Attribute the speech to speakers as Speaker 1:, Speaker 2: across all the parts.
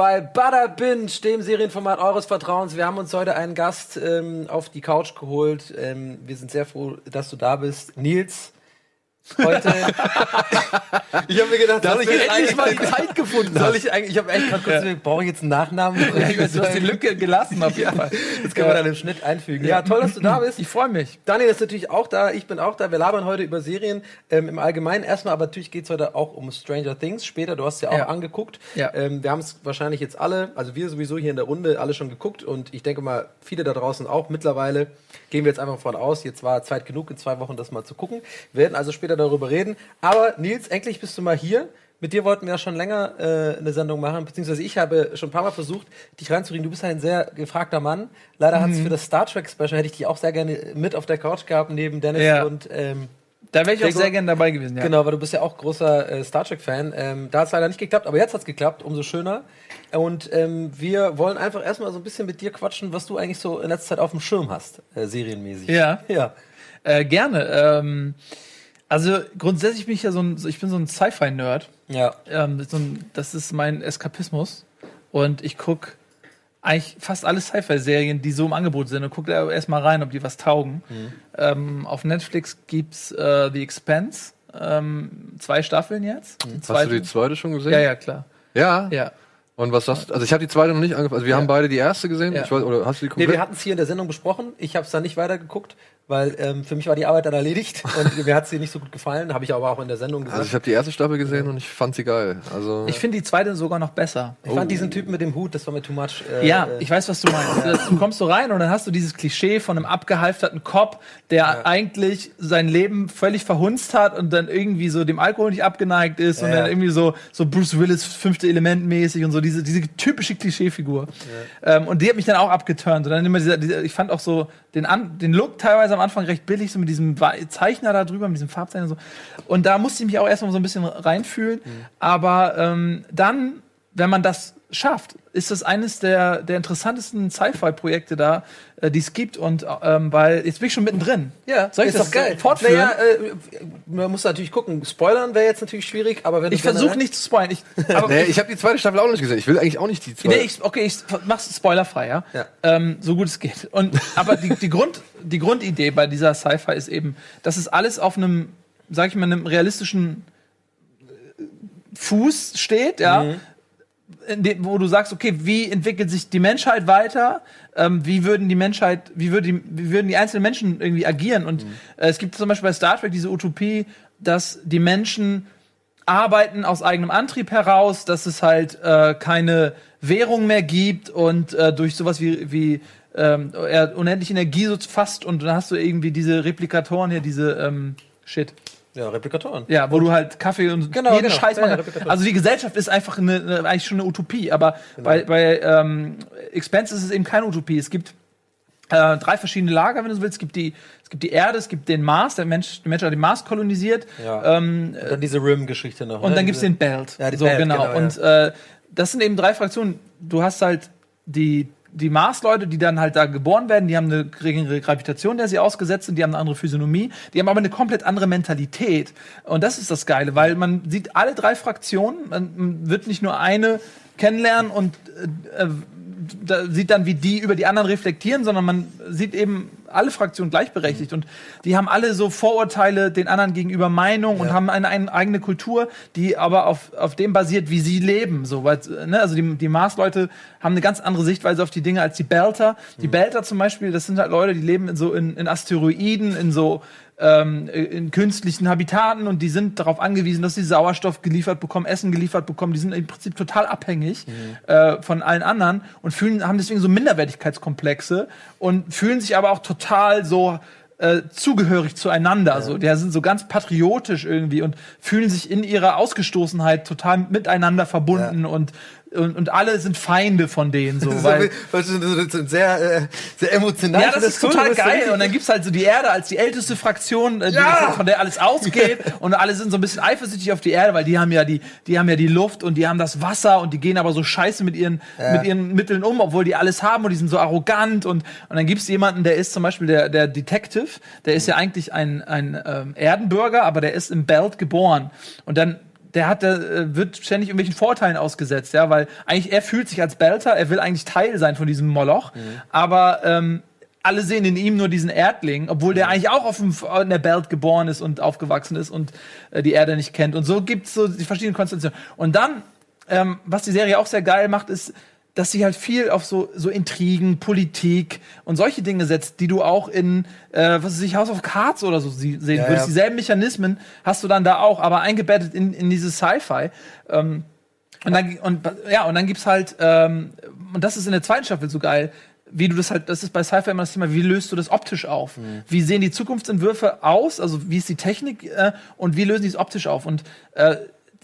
Speaker 1: Bei Bada Binge, dem Serienformat eures Vertrauens. Wir haben uns heute einen Gast ähm, auf die Couch geholt. Ähm, wir sind sehr froh, dass du da bist. Nils, heute. ich habe mir gedacht, soll ich jetzt eigentlich mal die Zeit gefunden Soll ich eigentlich, ich habe echt gerade kurz, ja. brauche ich jetzt einen Nachnamen?
Speaker 2: Ja, ich weiß, du hast die Lücke gelassen auf jeden Fall.
Speaker 1: Das können wir dann im Schnitt einfügen. Ja, toll, dass du da bist.
Speaker 2: Ich freue mich.
Speaker 1: Daniel ist natürlich auch da, ich bin auch da. Wir labern heute über Serien ähm, im Allgemeinen erstmal, aber natürlich geht es heute auch um Stranger Things später. Du hast es ja auch ja. angeguckt. Ja. Ähm, wir haben es wahrscheinlich jetzt alle, also wir sowieso hier in der Runde, alle schon geguckt und ich denke mal, viele da draußen auch mittlerweile. Gehen wir jetzt einfach von aus, jetzt war Zeit genug, in zwei Wochen das mal zu gucken. Wir werden also später darüber reden. Aber Nils, endlich bist du mal hier. Mit dir wollten wir ja schon länger äh, eine Sendung machen, beziehungsweise ich habe schon ein paar Mal versucht, dich reinzukriegen. Du bist ein sehr gefragter Mann. Leider mhm. hat es für das Star Trek Special hätte ich dich auch sehr gerne mit auf der Couch gehabt neben Dennis ja. und ähm,
Speaker 2: da wäre ich auch sehr gerne dabei gewesen,
Speaker 1: ja. Genau, weil du bist ja auch großer äh, Star Trek-Fan. Ähm, da hat es leider nicht geklappt, aber jetzt hat es geklappt, umso schöner. Und ähm, wir wollen einfach erstmal so ein bisschen mit dir quatschen, was du eigentlich so in letzter Zeit auf dem Schirm hast, äh, serienmäßig.
Speaker 2: Ja. Ja. Äh, gerne. Ähm, also grundsätzlich bin ich ja so ein, ich bin so ein Sci-Fi-Nerd.
Speaker 1: Ja.
Speaker 2: Ähm, so ein, das ist mein Eskapismus. Und ich gucke eigentlich fast alle Sci-Fi-Serien, die so im Angebot sind und gucke da erstmal rein, ob die was taugen. Mhm. Ähm, auf Netflix gibt's äh, The Expanse. Ähm, zwei Staffeln jetzt.
Speaker 3: Mhm. Hast du die zweite schon gesehen?
Speaker 2: Ja, ja, klar.
Speaker 3: Ja?
Speaker 2: Ja.
Speaker 3: Und was sagst du? Also ich habe die zweite noch nicht angefangen. Also wir ja. haben beide die erste gesehen.
Speaker 1: Ja.
Speaker 3: Ich weiß, oder hast du die
Speaker 1: komplett? Nee, wir hatten es hier in der Sendung besprochen. Ich habe es dann nicht weitergeguckt, weil ähm, für mich war die Arbeit dann erledigt und mir hat sie nicht so gut gefallen. Habe ich aber auch in der Sendung gesagt.
Speaker 3: Also ich habe die erste Staffel gesehen und ich fand sie geil. Also
Speaker 2: ich finde die zweite sogar noch besser.
Speaker 1: Ich oh. fand diesen Typen mit dem Hut, das war mir too much.
Speaker 2: Äh, ja, äh, ich weiß, was du meinst. du kommst so rein und dann hast du dieses Klischee von einem abgehalfterten Cop, der ja. eigentlich sein Leben völlig verhunzt hat und dann irgendwie so dem Alkohol nicht abgeneigt ist ja. und dann irgendwie so so Bruce Willis fünfte Element mäßig und so diese diese typische typische Klischeefigur. Ja. Ähm, und die hat mich dann auch abgeturnt. Und dann immer dieser, dieser ich fand auch so den, An den Look teilweise am Anfang recht billig, so mit diesem Zeichner da drüber, mit diesem Farbzeichner und so. Und da musste ich mich auch erstmal so ein bisschen reinfühlen. Mhm. Aber ähm, dann, wenn man das schafft, ist das eines der, der interessantesten Sci-Fi-Projekte da, äh, die es gibt. Und ähm, weil jetzt bin ich schon mittendrin.
Speaker 1: Ja, soll ich ist das doch geil. fortführen? Naja, äh, man muss natürlich gucken. Spoilern wäre jetzt natürlich schwierig, aber wenn
Speaker 2: ich versuche nicht zu spoilern.
Speaker 3: Ich, nee, ich habe die zweite Staffel auch nicht gesehen. Ich will eigentlich auch nicht die zweite.
Speaker 2: Nee, ich, okay, ich mach's spoilerfrei, ja. ja. Ähm, so gut es geht. Und aber die, die Grund die Grundidee bei dieser Sci-Fi ist eben, dass es alles auf einem, sag ich mal, einem realistischen äh, Fuß steht, ja. Mhm dem, wo du sagst, okay, wie entwickelt sich die Menschheit weiter? Ähm, wie würden die Menschheit, wie, würde die, wie würden die einzelnen Menschen irgendwie agieren? Und mhm. äh, es gibt zum Beispiel bei Star Trek diese Utopie, dass die Menschen arbeiten aus eigenem Antrieb heraus, dass es halt äh, keine Währung mehr gibt und äh, durch sowas wie, wie ähm, unendliche Energie so fast und dann hast du irgendwie diese Replikatoren hier, diese ähm, Shit.
Speaker 1: Ja, Replikatoren.
Speaker 2: Ja, wo und du halt Kaffee und
Speaker 1: genau, jeden genau. Scheiß
Speaker 2: ja, ja, Also die Gesellschaft ist einfach eine, eine, eigentlich schon eine Utopie, aber genau. bei, bei ähm, Expense ist es eben keine Utopie. Es gibt äh, drei verschiedene Lager, wenn du so willst. Es gibt die, es gibt die Erde, es gibt den Mars, der Mensch, der Mensch hat den Mars kolonisiert.
Speaker 1: Ja. Ähm, und dann diese Rim-Geschichte noch.
Speaker 2: Und ne? dann gibt es den Belt.
Speaker 1: Ja, die so, Belt, genau.
Speaker 2: genau und äh, das sind eben drei Fraktionen. Du hast halt die die Mars-Leute, die dann halt da geboren werden, die haben eine geringere Gravitation, der sie ausgesetzt sind, die haben eine andere Physiognomie, die haben aber eine komplett andere Mentalität. Und das ist das Geile, weil man sieht alle drei Fraktionen, man wird nicht nur eine kennenlernen und äh, da sieht dann, wie die über die anderen reflektieren, sondern man sieht eben alle Fraktionen gleichberechtigt. Und die haben alle so Vorurteile den anderen gegenüber Meinung ja. und haben eine, eine, eigene Kultur, die aber auf, auf dem basiert, wie sie leben. So, weil, ne, also die, die Mars-Leute haben eine ganz andere Sichtweise auf die Dinge als die Belter. Die mhm. Belter zum Beispiel, das sind halt Leute, die leben in so in, in Asteroiden, in so ähm, in künstlichen Habitaten und die sind darauf angewiesen, dass sie Sauerstoff geliefert bekommen, Essen geliefert bekommen. Die sind im Prinzip total abhängig mhm. äh, von allen anderen und fühlen, haben deswegen so Minderwertigkeitskomplexe und fühlen sich aber auch total so äh, zugehörig zueinander. Ja. So, die sind so ganz patriotisch irgendwie und fühlen sich in ihrer Ausgestoßenheit total miteinander verbunden ja. und und, und alle sind Feinde von denen so, weil
Speaker 1: sehr äh, sehr emotional.
Speaker 2: Ja, das ist total geil und dann gibt's halt so die Erde als die älteste Fraktion, äh, ja! von der alles ausgeht und alle sind so ein bisschen eifersüchtig auf die Erde, weil die haben ja die die haben ja die Luft und die haben das Wasser und die gehen aber so scheiße mit ihren ja. mit ihren Mitteln um, obwohl die alles haben und die sind so arrogant und und dann gibt's jemanden, der ist zum Beispiel der der Detective, der ist ja eigentlich ein ein ähm, Erdenbürger, aber der ist im Belt geboren und dann der hat, der äh, wird ständig irgendwelchen Vorteilen ausgesetzt, ja, weil eigentlich er fühlt sich als Belter, er will eigentlich Teil sein von diesem Moloch, mhm. aber ähm, alle sehen in ihm nur diesen Erdling, obwohl der eigentlich auch auf dem, in der Belt geboren ist und aufgewachsen ist und äh, die Erde nicht kennt. Und so gibt's so die verschiedenen Konstellationen. Und dann, ähm, was die Serie auch sehr geil macht, ist, dass sie halt viel auf so, so Intrigen, Politik und solche Dinge setzt, die du auch in, äh, was weiß ich, House of Cards oder so sehen ja, würdest. Ja. Dieselben Mechanismen hast du dann da auch, aber eingebettet in, in dieses Sci-Fi. Ähm, und dann, und, ja, und dann gibt's halt, ähm, und das ist in der zweiten Staffel so geil, wie du das halt, das ist bei Sci-Fi immer das Thema, wie löst du das optisch auf? Mhm. Wie sehen die Zukunftsentwürfe aus? Also wie ist die Technik äh, und wie lösen die es optisch auf? Und äh,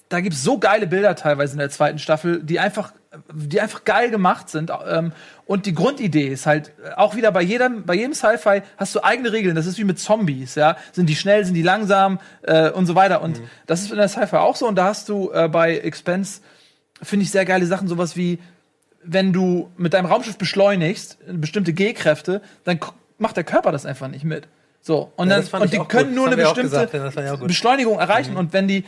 Speaker 2: da gibt's so geile Bilder teilweise in der zweiten Staffel, die einfach, die einfach geil gemacht sind. Ähm, und die Grundidee ist halt auch wieder bei jedem, bei jedem Sci-Fi hast du eigene Regeln. Das ist wie mit Zombies, ja. Sind die schnell, sind die langsam äh, und so weiter. Und mhm. das ist in der Sci-Fi auch so. Und da hast du äh, bei Expense finde ich sehr geile Sachen, sowas wie wenn du mit deinem Raumschiff beschleunigst, bestimmte G-Kräfte, dann macht der Körper das einfach nicht mit. So, und, ja, dann, und die können gut. nur eine bestimmte gesagt, Beschleunigung erreichen. Mhm. Und wenn die,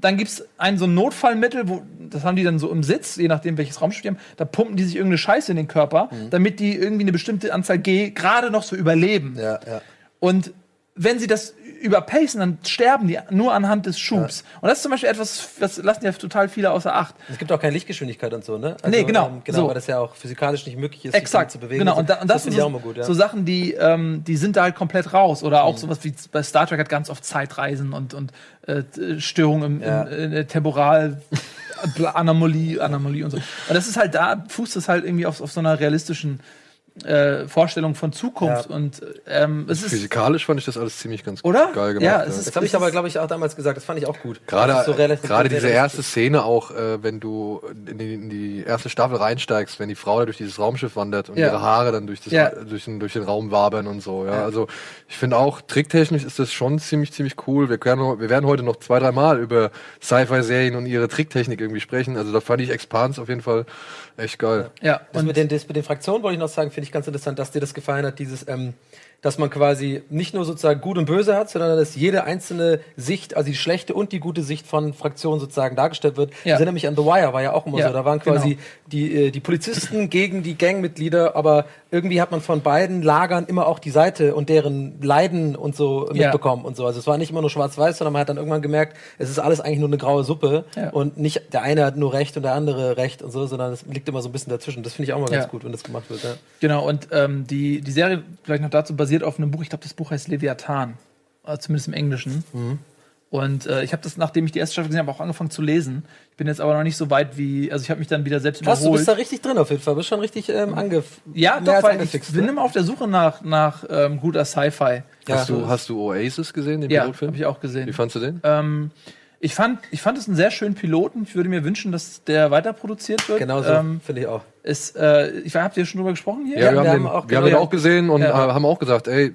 Speaker 2: dann gibt es ein so ein Notfallmittel, wo, das haben die dann so im Sitz, je nachdem welches Raumschiff die haben, da pumpen die sich irgendeine Scheiße in den Körper, mhm. damit die irgendwie eine bestimmte Anzahl G gerade noch so überleben.
Speaker 1: Ja, ja.
Speaker 2: Und wenn sie das überpacen, dann sterben die nur anhand des Schubs. Ja. Und das ist zum Beispiel etwas, das lassen ja total viele außer Acht.
Speaker 1: Es gibt auch keine Lichtgeschwindigkeit und so, ne?
Speaker 2: Also, nee, genau.
Speaker 1: Ähm, genau, so. weil das ja auch physikalisch nicht möglich ist,
Speaker 2: Exakt.
Speaker 1: sich zu bewegen.
Speaker 2: Genau, und, da, und das, das sind so, gut, ja. so, Sachen, die, ähm, die sind da halt komplett raus. Oder auch mhm. sowas wie bei Star Trek hat ganz oft Zeitreisen und, und äh, Störungen im, ja. im, im Temporal. Anomalie, Anomalie und so. Und das ist halt da, fußt es halt irgendwie auf, auf so einer realistischen äh, Vorstellung von Zukunft. Ja. Und ähm, es ist
Speaker 3: physikalisch fand ich das alles ziemlich ganz
Speaker 2: oder?
Speaker 3: geil gemacht.
Speaker 1: Ja, es ist, das habe ich aber glaube ich auch damals gesagt. Das fand ich auch gut.
Speaker 3: Gerade so gerade diese erste Szene auch, äh, wenn du in die, in die, erste Staffel reinsteigst, wenn die Frau da durch dieses Raumschiff wandert und ja. ihre Haare dann durch, das, ja. durch, den, durch den Raum wabern und so. Ja, also ich finde auch tricktechnisch ist das schon ziemlich ziemlich cool. Wir, können, wir werden heute noch zwei drei Mal über Sci-Fi-Serien und ihre Tricktechnik irgendwie sprechen. Also da fand ich Expans auf jeden Fall echt geil.
Speaker 1: Ja. Das und mit den, das mit den Fraktionen wollte ich noch sagen, finde ich ganz interessant, dass dir das gefallen hat, dieses, ähm, dass man quasi nicht nur sozusagen gut und böse hat, sondern dass jede einzelne Sicht, also die schlechte und die gute Sicht von Fraktionen sozusagen dargestellt wird. Ja. Ich erinnere mich an The Wire, war ja auch immer ja, so. Da waren quasi genau. die, äh, die Polizisten gegen die Gangmitglieder, aber irgendwie hat man von beiden Lagern immer auch die Seite und deren Leiden und so mitbekommen ja. und so. Also es war nicht immer nur schwarz-weiß, sondern man hat dann irgendwann gemerkt, es ist alles eigentlich nur eine graue Suppe und nicht der eine hat nur Recht und der andere Recht und so, sondern es liegt immer so ein bisschen dazwischen. Das finde ich auch mal ganz gut, wenn das gemacht wird.
Speaker 2: Genau, und ähm, die, die Serie, vielleicht noch dazu basiert auf einem Buch, ich glaube, das Buch heißt Leviathan. Äh, zumindest im Englischen. Mhm. Und äh, ich habe das, nachdem ich die erste Staffel gesehen habe, auch angefangen zu lesen. Ich bin jetzt aber noch nicht so weit wie, also ich habe mich dann wieder selbst
Speaker 1: Krass, überholt. du bist da richtig drin auf jeden Fall. Du bist schon richtig ähm, angef
Speaker 2: Ja, doch, weil ich bin ne? immer auf der Suche nach, nach ähm, guter Sci-Fi.
Speaker 3: Ja. Hast, du, hast du Oasis gesehen, den
Speaker 2: ja, Pilotfilm? habe ich auch gesehen.
Speaker 3: Wie fandest du den?
Speaker 2: Ähm, ich fand, ich fand es einen sehr schönen Piloten. Ich würde mir wünschen, dass der weiter produziert wird.
Speaker 1: Genau so, ähm, finde ich auch.
Speaker 2: Ist, äh, ich habt ihr schon drüber gesprochen hier?
Speaker 3: Ja, ja wir, wir, haben, den, auch, wir haben den auch gesehen und ja. haben auch gesagt, ey,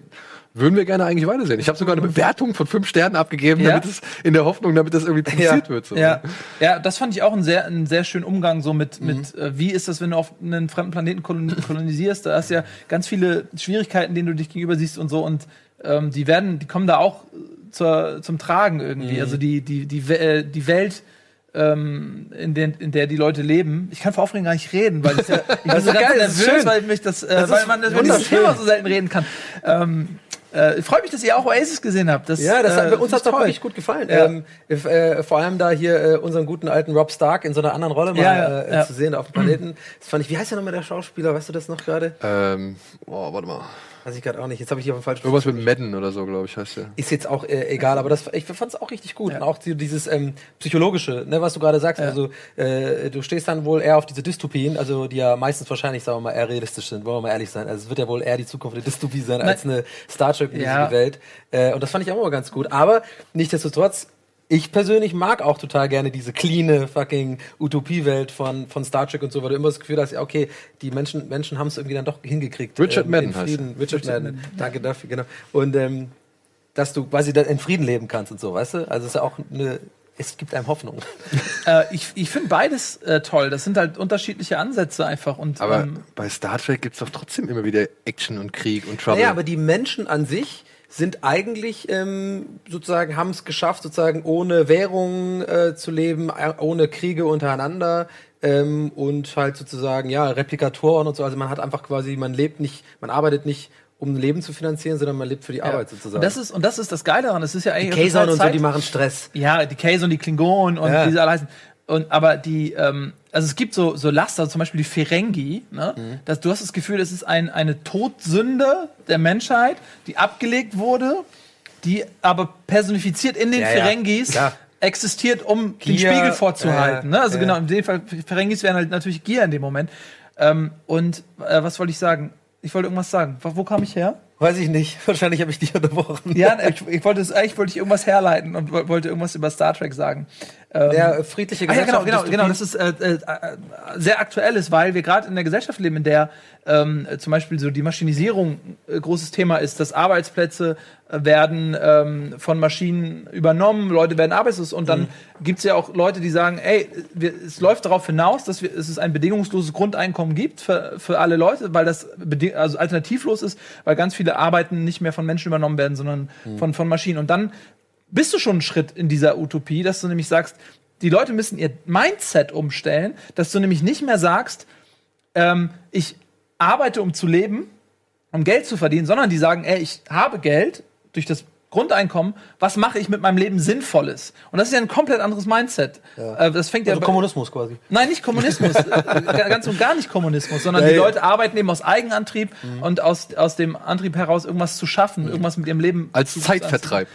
Speaker 3: würden wir gerne eigentlich weitersehen. Ich habe sogar eine Bewertung von fünf Sternen abgegeben, ja? damit es in der Hoffnung, damit das irgendwie produziert
Speaker 2: ja.
Speaker 3: wird. So.
Speaker 2: Ja. ja, das fand ich auch einen sehr, einen sehr schönen Umgang so mit, mhm. mit äh, wie ist das, wenn du auf einen fremden Planeten kolonisierst? Da hast du ja ganz viele Schwierigkeiten, denen du dich gegenüber siehst und so und ähm, die werden, die kommen da auch zur, zum Tragen irgendwie. Mhm. Also die, die, die, äh, die Welt ähm, in, den, in der die Leute leben. Ich kann vor Aufregung gar nicht reden, weil ich, ja, ich bin so ganz nervös, weil mich das, äh, das weil man das, das Thema so selten reden kann. Ähm, äh, freut mich, dass ihr auch Oasis gesehen habt.
Speaker 1: Das, ja, das hat, äh, uns hat es wirklich gut gefallen. Ja. Ähm, äh, vor allem da hier äh, unseren guten alten Rob Stark in so einer anderen Rolle mal ja, äh, ja. zu sehen auf dem Planeten. Das fand ich, wie heißt der nochmal der Schauspieler? Weißt du das noch gerade?
Speaker 3: Ähm, oh, warte mal.
Speaker 1: Weiß ich gerade auch nicht. Jetzt habe ich hier auf dem falschen.
Speaker 3: Irgendwas mit Madden oder so, glaube ich, heißt der.
Speaker 1: Ist jetzt auch äh, egal, aber das, ich fand es auch richtig gut. Ja. Und auch dieses ähm, psychologische, ne, was du gerade sagst. Ja. Also äh, du stehst dann wohl eher auf diese Dystopien, also die ja meistens wahrscheinlich, sagen wir mal, eher realistisch sind. Wollen wir mal ehrlich sein. Also es wird ja wohl eher die Zukunft der Dystopie sein als eine Star Trek ja. Welt. Äh, und das fand ich auch immer ganz gut. Aber nichtsdestotrotz ich persönlich mag auch total gerne diese cleane fucking Utopiewelt von, von Star Trek und so, weil du immer das Gefühl hast, ja, okay, die Menschen, Menschen haben es irgendwie dann doch hingekriegt.
Speaker 3: Richard ähm, Madden
Speaker 1: Frieden, heißt Richard, Richard Madden. Madden. Danke dafür, genau. Und ähm, dass du quasi in Frieden leben kannst und so, weißt du? Also es ist ja auch eine es gibt einem Hoffnung.
Speaker 2: äh, ich ich finde beides äh, toll. Das sind halt unterschiedliche Ansätze einfach. Und,
Speaker 3: aber ähm, bei Star Trek gibt es doch trotzdem immer wieder Action und Krieg und Trouble.
Speaker 1: Ja, aber die Menschen an sich sind eigentlich ähm, sozusagen, haben es geschafft, sozusagen ohne Währung äh, zu leben, äh, ohne Kriege untereinander. Ähm, und halt sozusagen, ja, Replikatoren und so. Also man hat einfach quasi, man lebt nicht, man arbeitet nicht um ein Leben zu finanzieren, sondern man lebt für die ja. Arbeit sozusagen.
Speaker 2: Und das ist und das ist das Geile daran. Es ist ja eigentlich
Speaker 1: die Kaiser und so, die machen Stress.
Speaker 2: Ja, die Kaiser und die Klingonen und ja. diese alle heißen. Und aber die, ähm, also es gibt so so Laster, zum Beispiel die Ferengi. Ne? Mhm. Das, du hast das Gefühl, es ist ein, eine Todsünde der Menschheit, die abgelegt wurde, die aber personifiziert in den ja, Ferengis ja. existiert, um Gier, den Spiegel vorzuhalten. ne? Also genau, in dem Fall Ferengis wären halt natürlich Gier in dem Moment. Ähm, und äh, was wollte ich sagen? Ich wollte irgendwas sagen. Wo kam ich her?
Speaker 1: Weiß ich nicht. Wahrscheinlich habe ich dich unterbrochen.
Speaker 2: Ja, ich, ich wollte eigentlich wollte ich irgendwas herleiten und wollte irgendwas über Star Trek sagen.
Speaker 1: Ähm, der friedliche
Speaker 2: Gesellschaft. Ah, ja, genau, genau, genau. Das ist äh, äh, sehr aktuell ist, weil wir gerade in der Gesellschaft leben, in der ähm, zum Beispiel so die Maschinisierung äh, großes Thema ist, dass Arbeitsplätze äh, werden ähm, von Maschinen übernommen, Leute werden arbeitslos und dann mhm. gibt's ja auch Leute, die sagen, ey, wir, es läuft darauf hinaus, dass wir, es ein bedingungsloses Grundeinkommen gibt für, für alle Leute, weil das also alternativlos ist, weil ganz viele Arbeiten nicht mehr von Menschen übernommen werden, sondern mhm. von, von Maschinen. Und dann bist du schon einen Schritt in dieser Utopie, dass du nämlich sagst, die Leute müssen ihr Mindset umstellen, dass du nämlich nicht mehr sagst, ähm, ich arbeite, um zu leben, um Geld zu verdienen, sondern die sagen, ey, ich habe Geld durch das Grundeinkommen, was mache ich mit meinem Leben Sinnvolles? Und das ist ja ein komplett anderes Mindset. Ja. Äh, das fängt
Speaker 1: also
Speaker 2: ja
Speaker 1: Kommunismus quasi.
Speaker 2: Nein, nicht Kommunismus, äh, ganz und gar nicht Kommunismus, sondern ja, die Leute arbeiten eben aus Eigenantrieb mhm. und aus, aus dem Antrieb heraus irgendwas zu schaffen, mhm. irgendwas mit ihrem Leben
Speaker 3: als Zeitvertreib.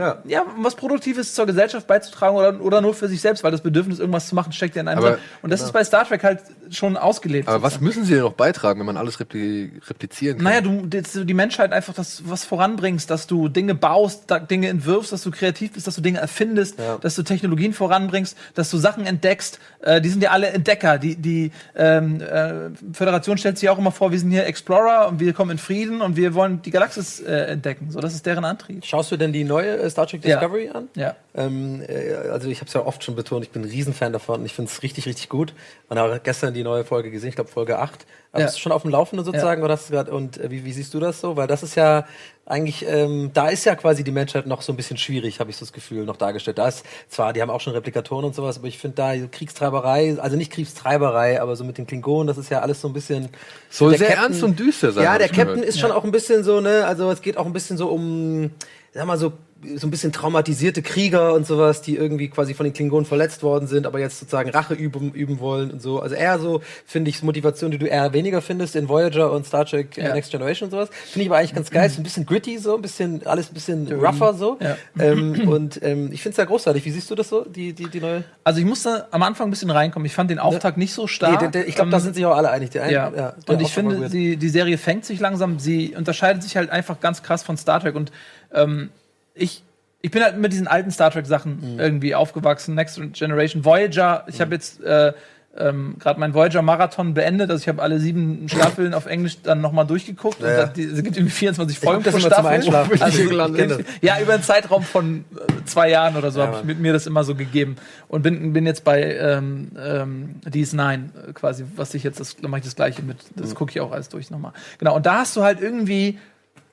Speaker 2: Ja. ja, was Produktives zur Gesellschaft beizutragen oder, oder nur für sich selbst, weil das Bedürfnis, irgendwas zu machen, steckt ja in einem aber, drin. Und das genau. ist bei Star Trek halt schon ausgelebt.
Speaker 3: Aber was müssen sie denn noch beitragen, wenn man alles repli replizieren kann?
Speaker 2: Naja, du die Menschheit einfach das was voranbringst, dass du Dinge baust, Dinge entwirfst, dass du kreativ bist, dass du Dinge erfindest, ja. dass du Technologien voranbringst, dass du Sachen entdeckst. Äh, die sind ja alle Entdecker. Die, die ähm, äh, Föderation stellt sich auch immer vor, wir sind hier Explorer und wir kommen in Frieden und wir wollen die Galaxis äh, entdecken. So, das ist deren Antrieb.
Speaker 1: Schaust du denn die neue äh, Star Trek Discovery
Speaker 2: ja.
Speaker 1: an?
Speaker 2: Ja.
Speaker 1: Ähm, äh, also ich habe es ja oft schon betont, ich bin ein Riesenfan davon und ich finde es richtig, richtig gut. Und habe gestern die neue Folge gesehen, ich glaube Folge 8. Aber ja. bist du schon auf dem Laufenden sozusagen? Ja. Oder hast du grad, und äh, wie, wie, siehst du das so? Weil das ist ja eigentlich, ähm, da ist ja quasi die Menschheit noch so ein bisschen schwierig, habe ich so das Gefühl, noch dargestellt. Da ist zwar, die haben auch schon Replikatoren und sowas, aber ich finde da Kriegstreiberei, also nicht Kriegstreiberei, aber so mit den Klingonen, das ist ja alles so ein bisschen.
Speaker 3: Soll sehr Captain, ernst und düster sein.
Speaker 1: Ja, der Captain gehört. ist schon auch ein bisschen so, ne, also es geht auch ein bisschen so um, sag mal so, so ein bisschen traumatisierte Krieger und sowas, die irgendwie quasi von den Klingonen verletzt worden sind, aber jetzt sozusagen Rache üben, üben wollen und so. Also eher so, finde ich, Motivation, die du eher weniger findest in Voyager und Star Trek ja. Next Generation und sowas. Finde ich aber eigentlich ganz geil. So ein bisschen gritty so, ein bisschen, alles ein bisschen rougher so. Ja. Ähm, und ähm, ich finde es ja großartig. Wie siehst du das so, die, die, die neue?
Speaker 2: Also ich musste am Anfang ein bisschen reinkommen. Ich fand den Auftakt ne? nicht so stark. Nee,
Speaker 1: der, der, ich glaube, ähm, da sind sich auch alle einig.
Speaker 2: Der ja. ja und ich finde, die, die Serie fängt sich langsam. Sie unterscheidet sich halt einfach ganz krass von Star Trek und ähm, ich, ich bin halt mit diesen alten Star Trek Sachen mhm. irgendwie aufgewachsen. Next Generation, Voyager. Ich mhm. habe jetzt äh, ähm, gerade meinen Voyager Marathon beendet. Also ich habe alle sieben Staffeln auf Englisch dann nochmal durchgeguckt. Ja. Und es gibt irgendwie 24 Folgen
Speaker 1: pro Staffel. Zum Einschlafen.
Speaker 2: Also, ja, über einen Zeitraum von äh, zwei Jahren oder so ja, habe ich mit mir das immer so gegeben und bin, bin jetzt bei ähm, ähm, DS9 äh, quasi, was ich jetzt das mache ich das gleiche mit. Das mhm. gucke ich auch alles durch nochmal. Genau. Und da hast du halt irgendwie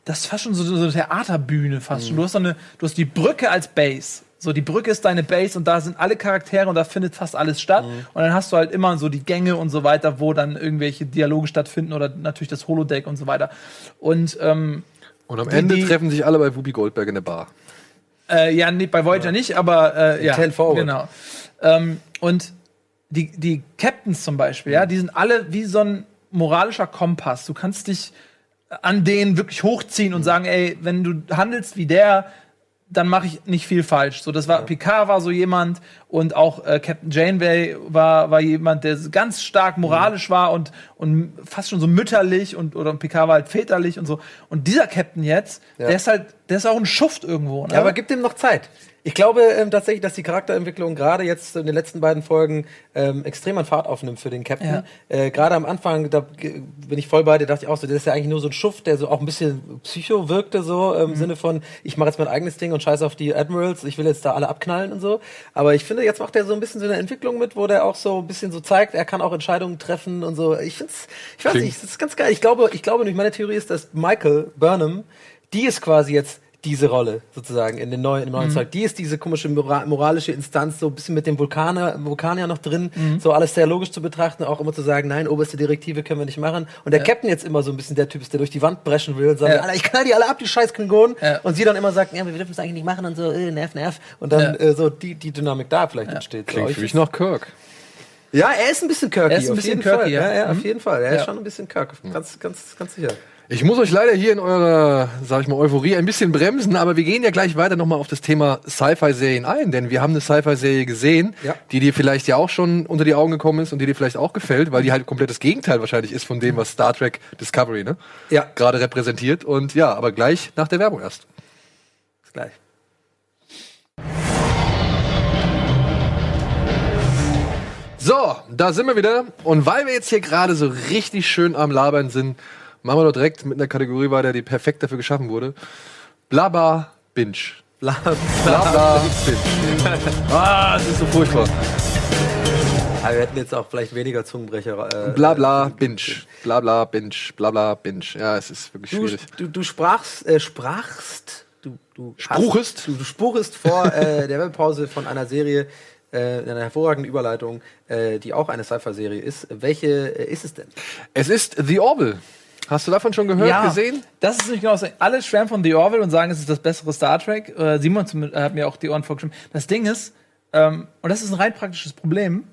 Speaker 2: das ist fast schon so, so eine Theaterbühne fast mhm. schon. Du hast so eine, du hast die Brücke als Base. So, die Brücke ist deine Base und da sind alle Charaktere und da findet fast alles statt. Mhm. Und dann hast du halt immer so die Gänge und so weiter, wo dann irgendwelche Dialoge stattfinden oder natürlich das Holodeck und so weiter. Und, ähm,
Speaker 3: und am die, Ende treffen sich alle bei Whoopi Goldberg in der Bar.
Speaker 2: Äh, ja, nee, bei Voyager ja. nicht, aber äh, ja. Genau. Ähm, und die, die Captains zum Beispiel, mhm. ja, die sind alle wie so ein moralischer Kompass. Du kannst dich an denen wirklich hochziehen und sagen, ey, wenn du handelst wie der, dann mache ich nicht viel falsch. So, das war ja. Picard war so jemand und auch äh, Captain Janeway war war jemand, der ganz stark moralisch mhm. war und und fast schon so mütterlich und oder Picard war halt väterlich und so. Und dieser Captain jetzt, ja. der ist halt, der ist auch ein Schuft irgendwo.
Speaker 1: Ne? Ja, aber gib dem noch Zeit. Ich glaube ähm, tatsächlich, dass die Charakterentwicklung gerade jetzt in den letzten beiden Folgen ähm, extrem an Fahrt aufnimmt für den Captain. Ja. Äh, gerade am Anfang, da bin ich voll bei dir, dachte ich auch so, der ist ja eigentlich nur so ein Schuft, der so auch ein bisschen psycho wirkte, so im mhm. Sinne von, ich mache jetzt mein eigenes Ding und scheiße auf die Admirals, ich will jetzt da alle abknallen und so. Aber ich finde, jetzt macht er so ein bisschen so eine Entwicklung mit, wo der auch so ein bisschen so zeigt, er kann auch Entscheidungen treffen und so. Ich find's, ich weiß Klingt. nicht, das ist ganz geil. Ich glaube, ich glaube, nicht meine Theorie ist, dass Michael Burnham, die ist quasi jetzt diese Rolle sozusagen in den neuen, im neuen mhm. Zeug. Die ist diese komische Mora moralische Instanz, so ein bisschen mit dem Vulkaner, Vulkanier noch drin, mhm. so alles sehr logisch zu betrachten, auch immer zu sagen, nein, oberste Direktive können wir nicht machen. Und der ja. Captain jetzt immer so ein bisschen der Typ ist, der durch die Wand brechen will und sagt, ja. ich knall die alle ab, die scheiß Klingonen. Ja. Und sie dann immer sagt, ja, wir dürfen es eigentlich nicht machen und so, äh, nerv, nerv. Und dann äh, so die, die Dynamik da vielleicht entsteht.
Speaker 3: Klingt für mich noch Kirk.
Speaker 1: Ja, er ist ein bisschen Kirky.
Speaker 2: Er ist ein bisschen Kirky,
Speaker 1: ja. ja. ja. auf mhm. jeden Fall. Er ist schon ein bisschen Kirk. Ganz, ganz, ganz sicher.
Speaker 3: Ich muss euch leider hier in eurer, sag ich mal, Euphorie ein bisschen bremsen, aber wir gehen ja gleich weiter nochmal auf das Thema Sci-Fi-Serien ein, denn wir haben eine Sci-Fi-Serie gesehen, ja. die dir vielleicht ja auch schon unter die Augen gekommen ist und die dir vielleicht auch gefällt, weil die halt komplett das Gegenteil wahrscheinlich ist von dem, was Star Trek Discovery, ne? Ja. Gerade repräsentiert. Und ja, aber gleich nach der Werbung erst.
Speaker 1: Bis gleich.
Speaker 3: So, da sind wir wieder. Und weil wir jetzt hier gerade so richtig schön am Labern sind, Machen wir doch direkt mit einer Kategorie weiter, die perfekt dafür geschaffen wurde. Blabla Binge.
Speaker 1: Blabla bla, Binge.
Speaker 3: ah, das ist so furchtbar.
Speaker 1: Aber wir hätten jetzt auch vielleicht weniger Zungenbrecher.
Speaker 3: Äh, Blabla Binge. Blabla Binge. Blabla Binge. Ja, es ist wirklich
Speaker 1: du,
Speaker 3: schwierig.
Speaker 1: Du, du sprachst, äh, sprachst, du, du
Speaker 3: spruchest,
Speaker 1: hast, du, du spruchest vor äh, der Webbepause von einer Serie, äh, in einer hervorragenden Überleitung, äh, die auch eine Sci-Fi-Serie ist. Welche äh, ist es denn?
Speaker 3: Es ist The Orville. Hast du davon schon gehört,
Speaker 2: ja,
Speaker 3: gesehen?
Speaker 2: Das ist nicht genau so. Alle schwärmen von The Orville und sagen, es ist das bessere Star Trek. Äh, Simon hat mir auch die Ohren vorgeschrieben. Das Ding ist, ähm, und das ist ein rein praktisches Problem,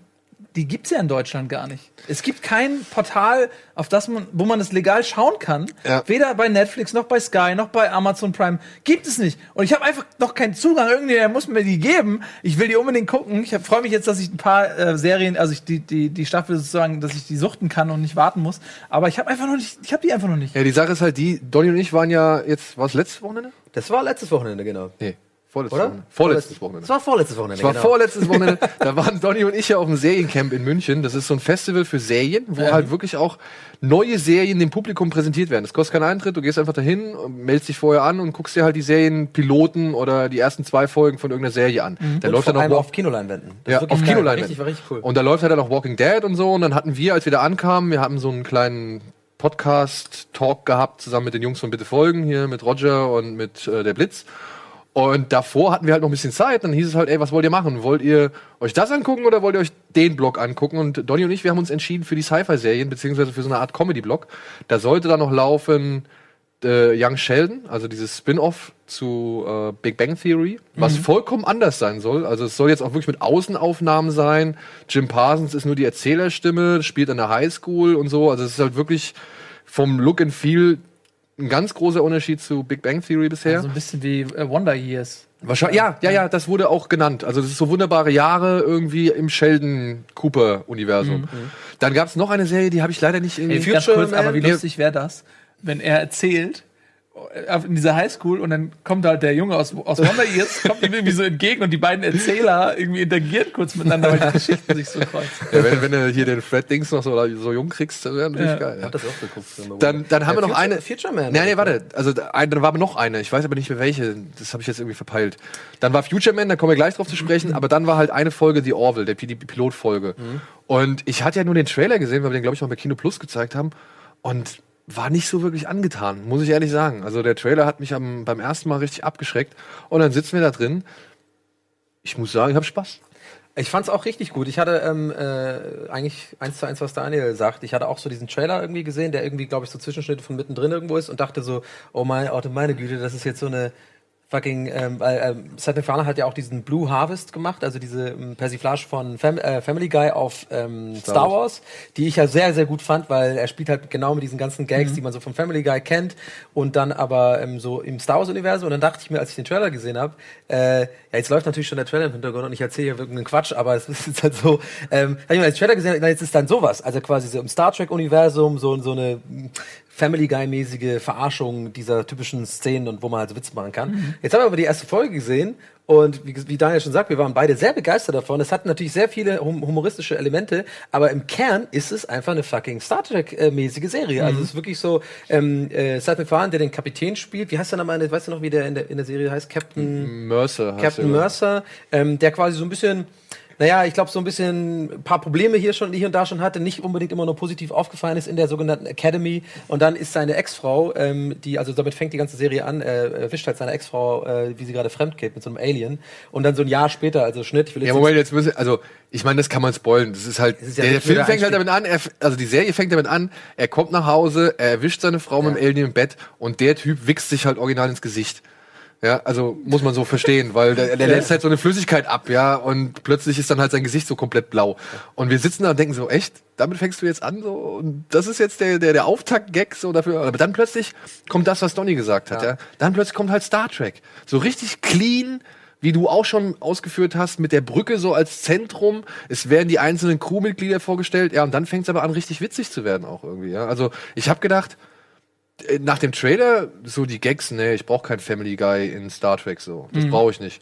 Speaker 2: die gibt's ja in Deutschland gar nicht. Es gibt kein Portal, auf das man, wo man es legal schauen kann. Ja. Weder bei Netflix noch bei Sky noch bei Amazon Prime gibt es nicht. Und ich habe einfach noch keinen Zugang. Irgendwer muss mir die geben. Ich will die unbedingt gucken. Ich freue mich jetzt, dass ich ein paar äh, Serien, also ich die die die Staffel sozusagen, dass ich die suchten kann und nicht warten muss. Aber ich habe einfach noch nicht, ich habe die einfach noch nicht.
Speaker 3: Ja, die Sache ist halt die. Donny und ich waren ja jetzt, war es letztes Wochenende?
Speaker 1: Das war letztes Wochenende genau.
Speaker 3: Nee. Vorletztes Oder? Wochenende. Vorletztes Wochenende.
Speaker 1: Das war vorletztes Wochenende.
Speaker 3: Das war genau. vorletztes Wochenende. da waren Donny und ich ja auf dem Seriencamp in München. Das ist so ein Festival für Serien, wo ja. halt wirklich auch neue Serien dem Publikum präsentiert werden. Das kostet keinen Eintritt. Du gehst einfach dahin, meldest dich vorher an und guckst dir halt die Serienpiloten oder die ersten zwei Folgen von irgendeiner Serie an.
Speaker 1: Mhm. Da läuft dann auch auf Kinoleinwänden.
Speaker 3: Das ja, auf Kinoleinwänden. Richtig, war richtig cool. Und da läuft halt dann auch Walking Dead und so. Und dann hatten wir, als wir da ankamen, wir hatten so einen kleinen Podcast-Talk gehabt, zusammen mit den Jungs von Bitte Folgen, hier mit Roger und mit äh, der Blitz. Und davor hatten wir halt noch ein bisschen Zeit. Dann hieß es halt, ey, was wollt ihr machen? Wollt ihr euch das angucken oder wollt ihr euch den Blog angucken? Und Donny und ich, wir haben uns entschieden für die Sci-Fi-Serien, beziehungsweise für so eine Art Comedy-Blog. Da sollte dann noch laufen äh, Young Sheldon, also dieses Spin-off zu äh, Big Bang Theory, was mhm. vollkommen anders sein soll. Also es soll jetzt auch wirklich mit Außenaufnahmen sein. Jim Parsons ist nur die Erzählerstimme, spielt an der Highschool und so. Also es ist halt wirklich vom Look and Feel ein ganz großer Unterschied zu Big Bang Theory bisher.
Speaker 2: So also ein bisschen wie äh, Wonder Years.
Speaker 3: Wahrscheinlich, ja, ja, ja, das wurde auch genannt. Also das ist so wunderbare Jahre irgendwie im Sheldon Cooper Universum. Mhm. Dann gab es noch eine Serie, die habe ich leider nicht
Speaker 2: irgendwie. Hey, kurz, aber wie lustig wäre das, wenn er erzählt, in dieser Highschool und dann kommt halt der Junge aus, aus Wonder Years, kommt ihm irgendwie so entgegen und die beiden Erzähler irgendwie interagieren kurz miteinander, weil die Geschichten sich so kreuzen.
Speaker 3: Ja, wenn, wenn du hier den Fred Dings noch so, so jung kriegst, dann wäre natürlich ja. geil. Ja. Das auch geguckt, dann, dann haben wir noch Future, eine.
Speaker 1: Future Man.
Speaker 3: Nee, nee, warte. Also ein, dann war aber noch eine. Ich weiß aber nicht mehr welche. Das habe ich jetzt irgendwie verpeilt. Dann war Future Man, da kommen wir gleich drauf zu sprechen, mhm. aber dann war halt eine Folge The Orville, der Pilotfolge. Mhm. Und ich hatte ja nur den Trailer gesehen, weil wir den, glaube ich, noch bei Kino Plus gezeigt haben. Und war nicht so wirklich angetan, muss ich ehrlich sagen. Also der Trailer hat mich am, beim ersten Mal richtig abgeschreckt. Und dann sitzen wir da drin. Ich muss sagen, ich habe Spaß.
Speaker 1: Ich fand's auch richtig gut. Ich hatte ähm, äh, eigentlich eins zu eins, was Daniel sagt. Ich hatte auch so diesen Trailer irgendwie gesehen, der irgendwie, glaube ich, so Zwischenschnitte von mittendrin irgendwo ist und dachte so, oh mein, oh meine Güte, das ist jetzt so eine fucking, ähm, weil ähm, Seth MacFarlane hat ja auch diesen Blue Harvest gemacht, also diese ähm, Persiflage von Fam äh, Family Guy auf ähm, Star, Star Wars, die ich ja sehr, sehr gut fand, weil er spielt halt genau mit diesen ganzen Gags, mhm. die man so von Family Guy kennt und dann aber ähm, so im Star Wars-Universum. Und dann dachte ich mir, als ich den Trailer gesehen habe, äh, ja, jetzt läuft natürlich schon der Trailer im Hintergrund und ich erzähle hier irgendeinen Quatsch, aber es ist jetzt halt so, ähm, hab ich mir als Trailer gesehen, jetzt ist dann sowas, also quasi so im Star Trek-Universum, so, so eine Family Guy-mäßige Verarschung dieser typischen Szenen und wo man halt so Witz machen kann. Mhm. Jetzt haben wir aber die erste Folge gesehen und wie, wie, Daniel schon sagt, wir waren beide sehr begeistert davon. Es hat natürlich sehr viele hum humoristische Elemente, aber im Kern ist es einfach eine fucking Star Trek-mäßige Serie. Also mhm. Also es ist wirklich so, ähm, äh, Seth MacFarlane, der den Kapitän spielt, wie heißt der nochmal, weißt du noch, wie der in der, in der Serie heißt? Captain
Speaker 3: Mercer.
Speaker 1: Captain Mercer, ähm, der quasi so ein bisschen naja, ich glaube, so ein bisschen ein paar Probleme hier schon, hier und da schon hatte, nicht unbedingt immer nur positiv aufgefallen ist in der sogenannten Academy. Und dann ist seine Ex-Frau, ähm, die, also damit fängt die ganze Serie an, äh, erwischt halt seine Ex-Frau, äh, wie sie gerade fremd geht mit so einem Alien. Und dann so ein Jahr später, also Schnitt.
Speaker 3: Ich will jetzt ja, Moment, jetzt müssen, also ich meine, das kann man spoilen. Das ist halt, ist ja der, der Film fängt halt damit an, er, also die Serie fängt damit an, er kommt nach Hause, er erwischt seine Frau ja. mit dem Alien im Bett und der Typ wichst sich halt original ins Gesicht. Ja, also muss man so verstehen, weil der, der lässt halt so eine Flüssigkeit ab, ja, und plötzlich ist dann halt sein Gesicht so komplett blau. Und wir sitzen da und denken so, echt, damit fängst du jetzt an, so, und das ist jetzt der, der, der Auftakt-Gag so dafür. Aber dann plötzlich kommt das, was Donny gesagt hat, ja. ja. Dann plötzlich kommt halt Star Trek. So richtig clean, wie du auch schon ausgeführt hast, mit der Brücke so als Zentrum. Es werden die einzelnen Crewmitglieder vorgestellt, ja, und dann fängt es aber an, richtig witzig zu werden auch irgendwie, ja. Also ich habe gedacht, nach dem Trailer so die Gags, nee, ich brauche keinen Family Guy in Star Trek so. Das mhm. brauche ich nicht.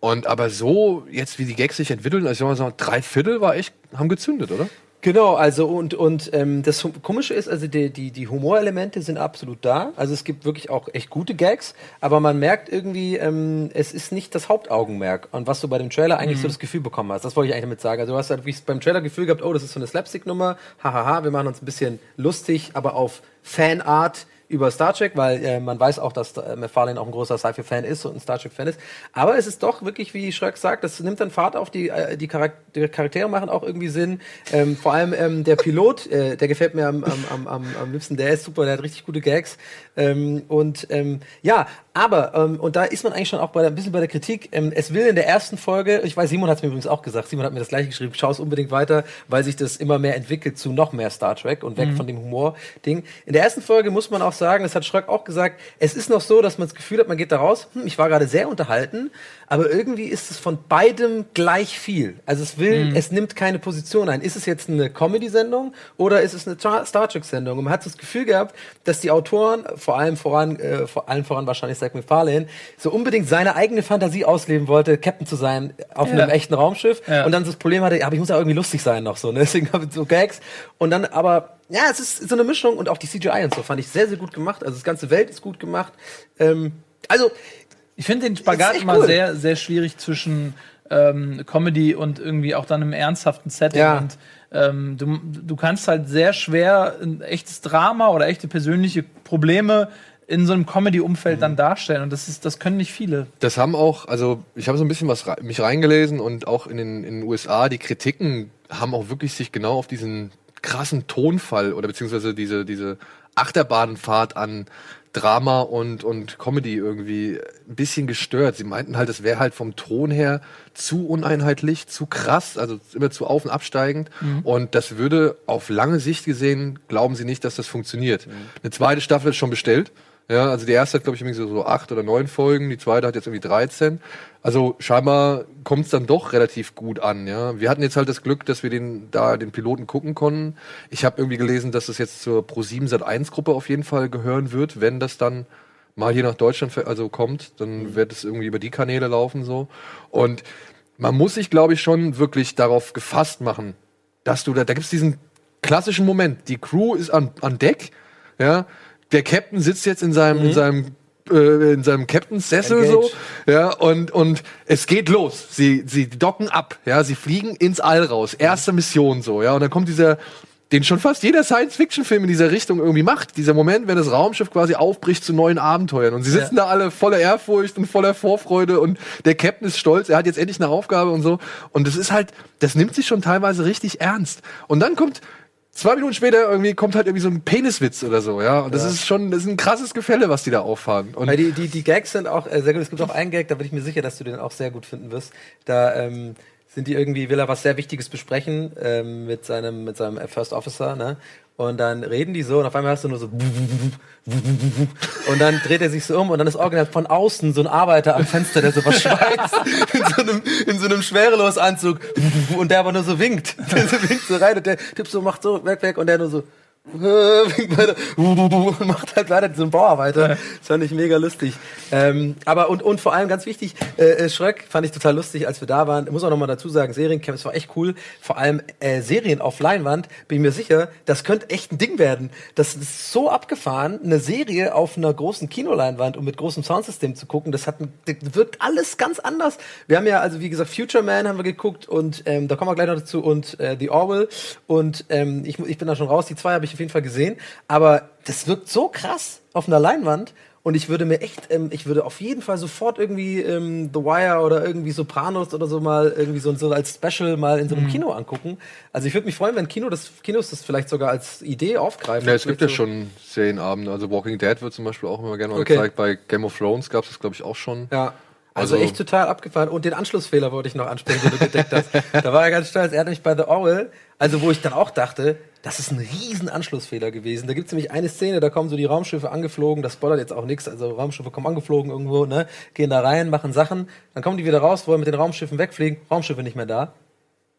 Speaker 3: Und aber so, jetzt wie die Gags sich entwickeln, also ich mal sagen, drei Viertel war echt, haben gezündet, oder?
Speaker 1: Genau, also und, und ähm, das Komische ist, also die, die, die Humorelemente sind absolut da. Also es gibt wirklich auch echt gute Gags, aber man merkt irgendwie, ähm, es ist nicht das Hauptaugenmerk. Und was du bei dem Trailer eigentlich mhm. so das Gefühl bekommen hast, das wollte ich eigentlich damit sagen. Also du hast halt wirklich beim Trailer Gefühl gehabt, oh, das ist so eine Slapstick-Nummer, hahaha, wir machen uns ein bisschen lustig, aber auf Fanart über Star Trek, weil äh, man weiß auch, dass äh, McFarlane auch ein großer Sci-Fi-Fan ist und ein Star Trek-Fan ist. Aber es ist doch wirklich, wie Schröck sagt, das nimmt dann Fahrt auf, die, äh, die, Charak die Charaktere machen auch irgendwie Sinn. Ähm, vor allem ähm, der Pilot, äh, der gefällt mir am, am, am, am liebsten, der ist super, der hat richtig gute Gags. Ähm, und ähm, ja, aber, ähm, und da ist man eigentlich schon auch bei der, ein bisschen bei der Kritik, ähm, es will in der ersten Folge, ich weiß, Simon hat es mir übrigens auch gesagt, Simon hat mir das gleiche geschrieben, schau es unbedingt weiter, weil sich das immer mehr entwickelt zu noch mehr Star Trek und weg mhm. von dem Humor-Ding. In der ersten Folge muss man auch sagen, das hat Schröck auch gesagt, es ist noch so, dass man das Gefühl hat, man geht da raus, hm, ich war gerade sehr unterhalten, aber irgendwie ist es von beidem gleich viel. Also es will, mhm. es nimmt keine Position ein. Ist es jetzt eine Comedy-Sendung oder ist es eine Star Trek-Sendung? Und man hat das Gefühl gehabt, dass die Autoren, vor allem voran, äh, vor allem voran wahrscheinlich Zach MacFarlane, so unbedingt seine eigene Fantasie ausleben wollte, Captain zu sein auf ja. einem echten Raumschiff ja. und dann das Problem hatte, aber ich muss ja irgendwie lustig sein noch so, ne? deswegen habe ich so Gags und dann aber ja, es ist so eine Mischung und auch die CGI und so fand ich sehr, sehr gut gemacht. Also das ganze Welt ist gut gemacht. Ähm, also
Speaker 2: ich finde den Spagat immer cool. sehr, sehr schwierig zwischen ähm, Comedy und irgendwie auch dann einem ernsthaften Setting. Ja. Und ähm, du, du kannst halt sehr schwer ein echtes Drama oder echte persönliche Probleme in so einem Comedy-Umfeld mhm. dann darstellen. Und das ist, das können nicht viele.
Speaker 3: Das haben auch, also ich habe so ein bisschen was mich reingelesen und auch in den, in den USA, die Kritiken haben auch wirklich sich genau auf diesen krassen Tonfall oder beziehungsweise diese, diese Achterbahnfahrt an Drama und, und Comedy irgendwie ein bisschen gestört. Sie meinten halt, es wäre halt vom Ton her zu uneinheitlich, zu krass, also immer zu auf- und absteigend. Mhm. Und das würde auf lange Sicht gesehen, glauben sie nicht, dass das funktioniert. Mhm. Eine zweite Staffel ist schon bestellt. Ja, also die erste hat, glaube ich, irgendwie so, so acht oder neun Folgen, die zweite hat jetzt irgendwie 13. Also scheinbar kommt es dann doch relativ gut an, ja. Wir hatten jetzt halt das Glück, dass wir den da den Piloten gucken konnten. Ich habe irgendwie gelesen, dass das jetzt zur Pro7 Sat 1 Gruppe auf jeden Fall gehören wird, wenn das dann mal hier nach Deutschland also kommt, dann mhm. wird es irgendwie über die Kanäle laufen so. Und man muss sich, glaube ich, schon wirklich darauf gefasst machen, dass du da, da gibt's diesen klassischen Moment. Die Crew ist an, an Deck, ja der Captain sitzt jetzt in seinem, mhm. in seinem äh, in seinem Captain's Sessel so, ja, und, und es geht los. Sie, sie docken ab, ja, sie fliegen ins All raus. Erste Mission so, ja, und dann kommt dieser, den schon fast jeder Science-Fiction-Film in dieser Richtung irgendwie macht. Dieser Moment, wenn das Raumschiff quasi aufbricht zu neuen Abenteuern. Und sie sitzen ja. da alle voller Ehrfurcht und voller Vorfreude und der Captain ist stolz, er hat jetzt endlich eine Aufgabe und so. Und das ist halt, das nimmt sich schon teilweise richtig ernst. Und dann kommt zwei Minuten später irgendwie kommt halt irgendwie so ein Peniswitz oder so, ja. Und das ja. ist schon, das ist ein krasses Gefälle, was die da auffahren. Und
Speaker 1: Weil die, die, die Gags sind auch äh, sehr gut. Es gibt auch einen Gag, da bin ich mir sicher, dass du den auch sehr gut finden wirst. Da ähm, sind die irgendwie, will er was sehr Wichtiges besprechen ähm, mit seinem, mit seinem First Officer, ne? Und dann reden die so und auf einmal hast du nur so und dann dreht er sich so um und dann ist original von außen so ein Arbeiter am Fenster, der so was schweißt. In so einem, in so einem Schwerelosanzug und der aber nur so winkt. Der so winkt so rein und der Typ so macht so weg, weg. Und der nur so macht halt weiter diesen Bauer weiter. Das fand ich mega lustig. Ähm, aber und, und vor allem ganz wichtig, äh, äh Schröck fand ich total lustig, als wir da waren. Ich muss auch noch mal dazu sagen, Seriencamp, es war echt cool. Vor allem äh, Serien auf Leinwand, bin ich mir sicher, das könnte echt ein Ding werden. Das ist so abgefahren, eine Serie auf einer großen Kinoleinwand und mit großem Soundsystem zu gucken. Das hat, das wirkt alles ganz anders. Wir haben ja, also wie gesagt, Future Man haben wir geguckt und ähm, da kommen wir gleich noch dazu und äh, The Orwell und ähm, ich, ich bin da schon raus. Die zwei habe ich auf jeden Fall gesehen. Aber das wirkt so krass auf einer Leinwand. Und ich würde mir echt, ähm, ich würde auf jeden Fall sofort irgendwie ähm, The Wire oder irgendwie Sopranos oder so mal irgendwie so, so als Special mal in so einem mhm. Kino angucken. Also ich würde mich freuen, wenn Kino das, Kinos das vielleicht sogar als Idee aufgreifen.
Speaker 3: Ja, es gibt ja schon Serienabende. Also Walking Dead wird zum Beispiel auch immer gerne mal okay. gezeigt. Bei Game of Thrones gab es das, glaube ich, auch schon.
Speaker 1: Ja. Also, also, echt total abgefahren. Und den Anschlussfehler wollte ich noch ansprechen, den du gedeckt hast. Da war er ganz stolz. Er hat nämlich bei The Orwell, also wo ich dann auch dachte, das ist ein riesen Anschlussfehler gewesen. Da gibt es nämlich eine Szene, da kommen so die Raumschiffe angeflogen, das spoilert jetzt auch nichts, also Raumschiffe kommen angeflogen irgendwo, ne, gehen da rein, machen Sachen, dann kommen die wieder raus, wollen mit den Raumschiffen wegfliegen, Raumschiffe nicht mehr da.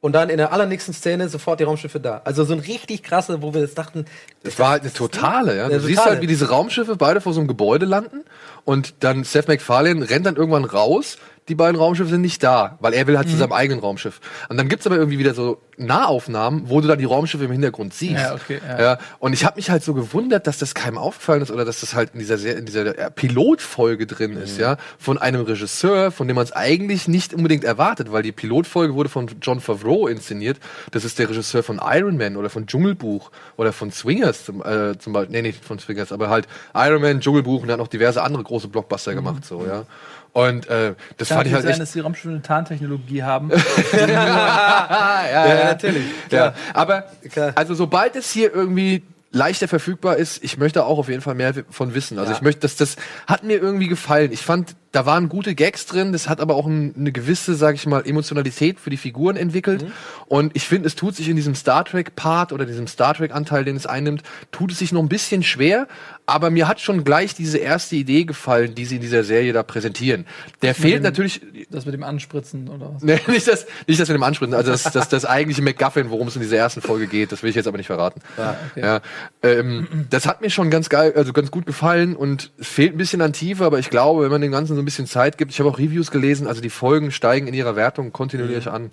Speaker 1: Und dann in der allernächsten Szene sofort die Raumschiffe da. Also so ein richtig krasse, wo wir jetzt dachten.
Speaker 3: Das, das war halt eine totale, ja. Du totale. siehst halt, wie diese Raumschiffe beide vor so einem Gebäude landen und dann Seth MacFarlane rennt dann irgendwann raus, die beiden Raumschiffe sind nicht da, weil er will halt mhm. zu seinem eigenen Raumschiff. Und dann gibt's aber irgendwie wieder so Nahaufnahmen, wo du dann die Raumschiffe im Hintergrund siehst. Ja, okay, ja. ja und ich habe mich halt so gewundert, dass das keinem aufgefallen ist oder dass das halt in dieser, in dieser Pilotfolge drin mhm. ist, ja, von einem Regisseur, von dem man es eigentlich nicht unbedingt erwartet, weil die Pilotfolge wurde von John Favreau inszeniert. Das ist der Regisseur von Iron Man oder von Dschungelbuch oder von Swingers zum, äh, zum Beispiel. Nee, nicht von Swingers, aber halt Iron Man, Dschungelbuch und dann noch diverse andere große Blockbuster mhm. gemacht, so, ja. Und äh, das fand ich halt
Speaker 2: sein, echt dass die Raumschiffe eine Tarntechnologie haben.
Speaker 3: ja, ja, ja, natürlich. Ja. Aber klar. also sobald es hier irgendwie leichter verfügbar ist, ich möchte auch auf jeden Fall mehr von wissen. Also ja. ich möchte, dass das hat mir irgendwie gefallen. Ich fand da waren gute Gags drin, das hat aber auch ein, eine gewisse, sag ich mal, Emotionalität für die Figuren entwickelt. Mhm. Und ich finde, es tut sich in diesem Star Trek-Part oder diesem Star Trek-Anteil, den es einnimmt, tut es sich noch ein bisschen schwer. Aber mir hat schon gleich diese erste Idee gefallen, die sie in dieser Serie da präsentieren. Der das fehlt dem, natürlich.
Speaker 2: Das mit dem Anspritzen oder was?
Speaker 3: Nee, nicht das, nicht das mit dem Anspritzen. Also das, das, das eigentliche McGuffin, worum es in dieser ersten Folge geht, das will ich jetzt aber nicht verraten. Ja, okay. ja, ähm, das hat mir schon ganz geil, also ganz gut gefallen und es fehlt ein bisschen an Tiefe, aber ich glaube, wenn man den ganzen so ein bisschen Zeit gibt. Ich habe auch Reviews gelesen, also die Folgen steigen in ihrer Wertung kontinuierlich mhm. an.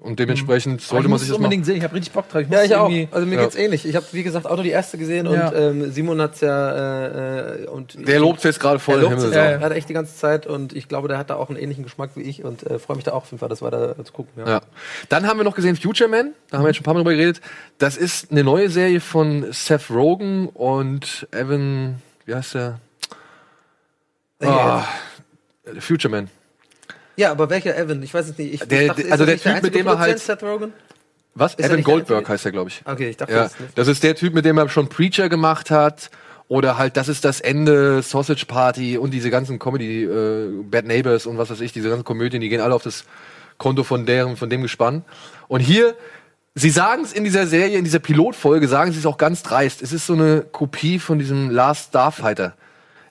Speaker 3: Und dementsprechend mhm. sollte man sich das
Speaker 2: unbedingt sehen. Ich habe richtig Bock drauf.
Speaker 1: Ich ja, ich auch. Also mir ja. geht's ähnlich. Ich habe wie gesagt auch nur die erste gesehen ja. und ähm, Simon hat's ja äh, und
Speaker 3: der lobt jetzt gerade voll
Speaker 1: der Himmel. Ja, hat echt die ganze Zeit und ich glaube, der hat da auch einen ähnlichen Geschmack wie ich und äh, freue mich da auch auf jeden Fall, das weiter zu gucken. Ja. ja.
Speaker 3: Dann haben wir noch gesehen Future Man. Da haben wir jetzt schon ein paar Mal drüber geredet. Das ist eine neue Serie von Seth Rogen und Evan. Wie heißt der? Oh, Future Man.
Speaker 1: Ja, aber welcher Evan? Ich weiß es nicht. Ich,
Speaker 3: der,
Speaker 1: ich dachte,
Speaker 3: also der Typ, mit dem er halt. Seth
Speaker 1: Rogen?
Speaker 3: Was? Ist Evan Goldberg heißt er, glaube ich.
Speaker 1: Okay, ich dachte,
Speaker 3: ja, das, nicht. das ist der Typ, mit dem er schon Preacher gemacht hat. Oder halt, das ist das Ende, Sausage Party und diese ganzen Comedy, äh, Bad Neighbors und was weiß ich, diese ganzen Komödien, die gehen alle auf das Konto von deren, von dem Gespann. Und hier, sie sagen es in dieser Serie, in dieser Pilotfolge, sagen sie es auch ganz dreist. Es ist so eine Kopie von diesem Last Starfighter.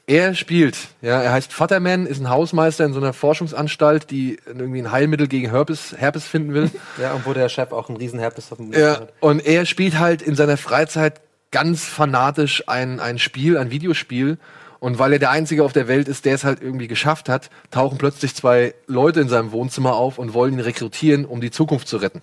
Speaker 3: Er spielt, ja, er heißt Vaterman, ist ein Hausmeister in so einer Forschungsanstalt, die irgendwie ein Heilmittel gegen Herpes, Herpes finden will.
Speaker 1: Ja, und wo der Chef auch einen riesen Herpes auf dem
Speaker 3: ja, hat. Und er spielt halt in seiner Freizeit ganz fanatisch ein, ein Spiel, ein Videospiel. Und weil er der Einzige auf der Welt ist, der es halt irgendwie geschafft hat, tauchen plötzlich zwei Leute in seinem Wohnzimmer auf und wollen ihn rekrutieren, um die Zukunft zu retten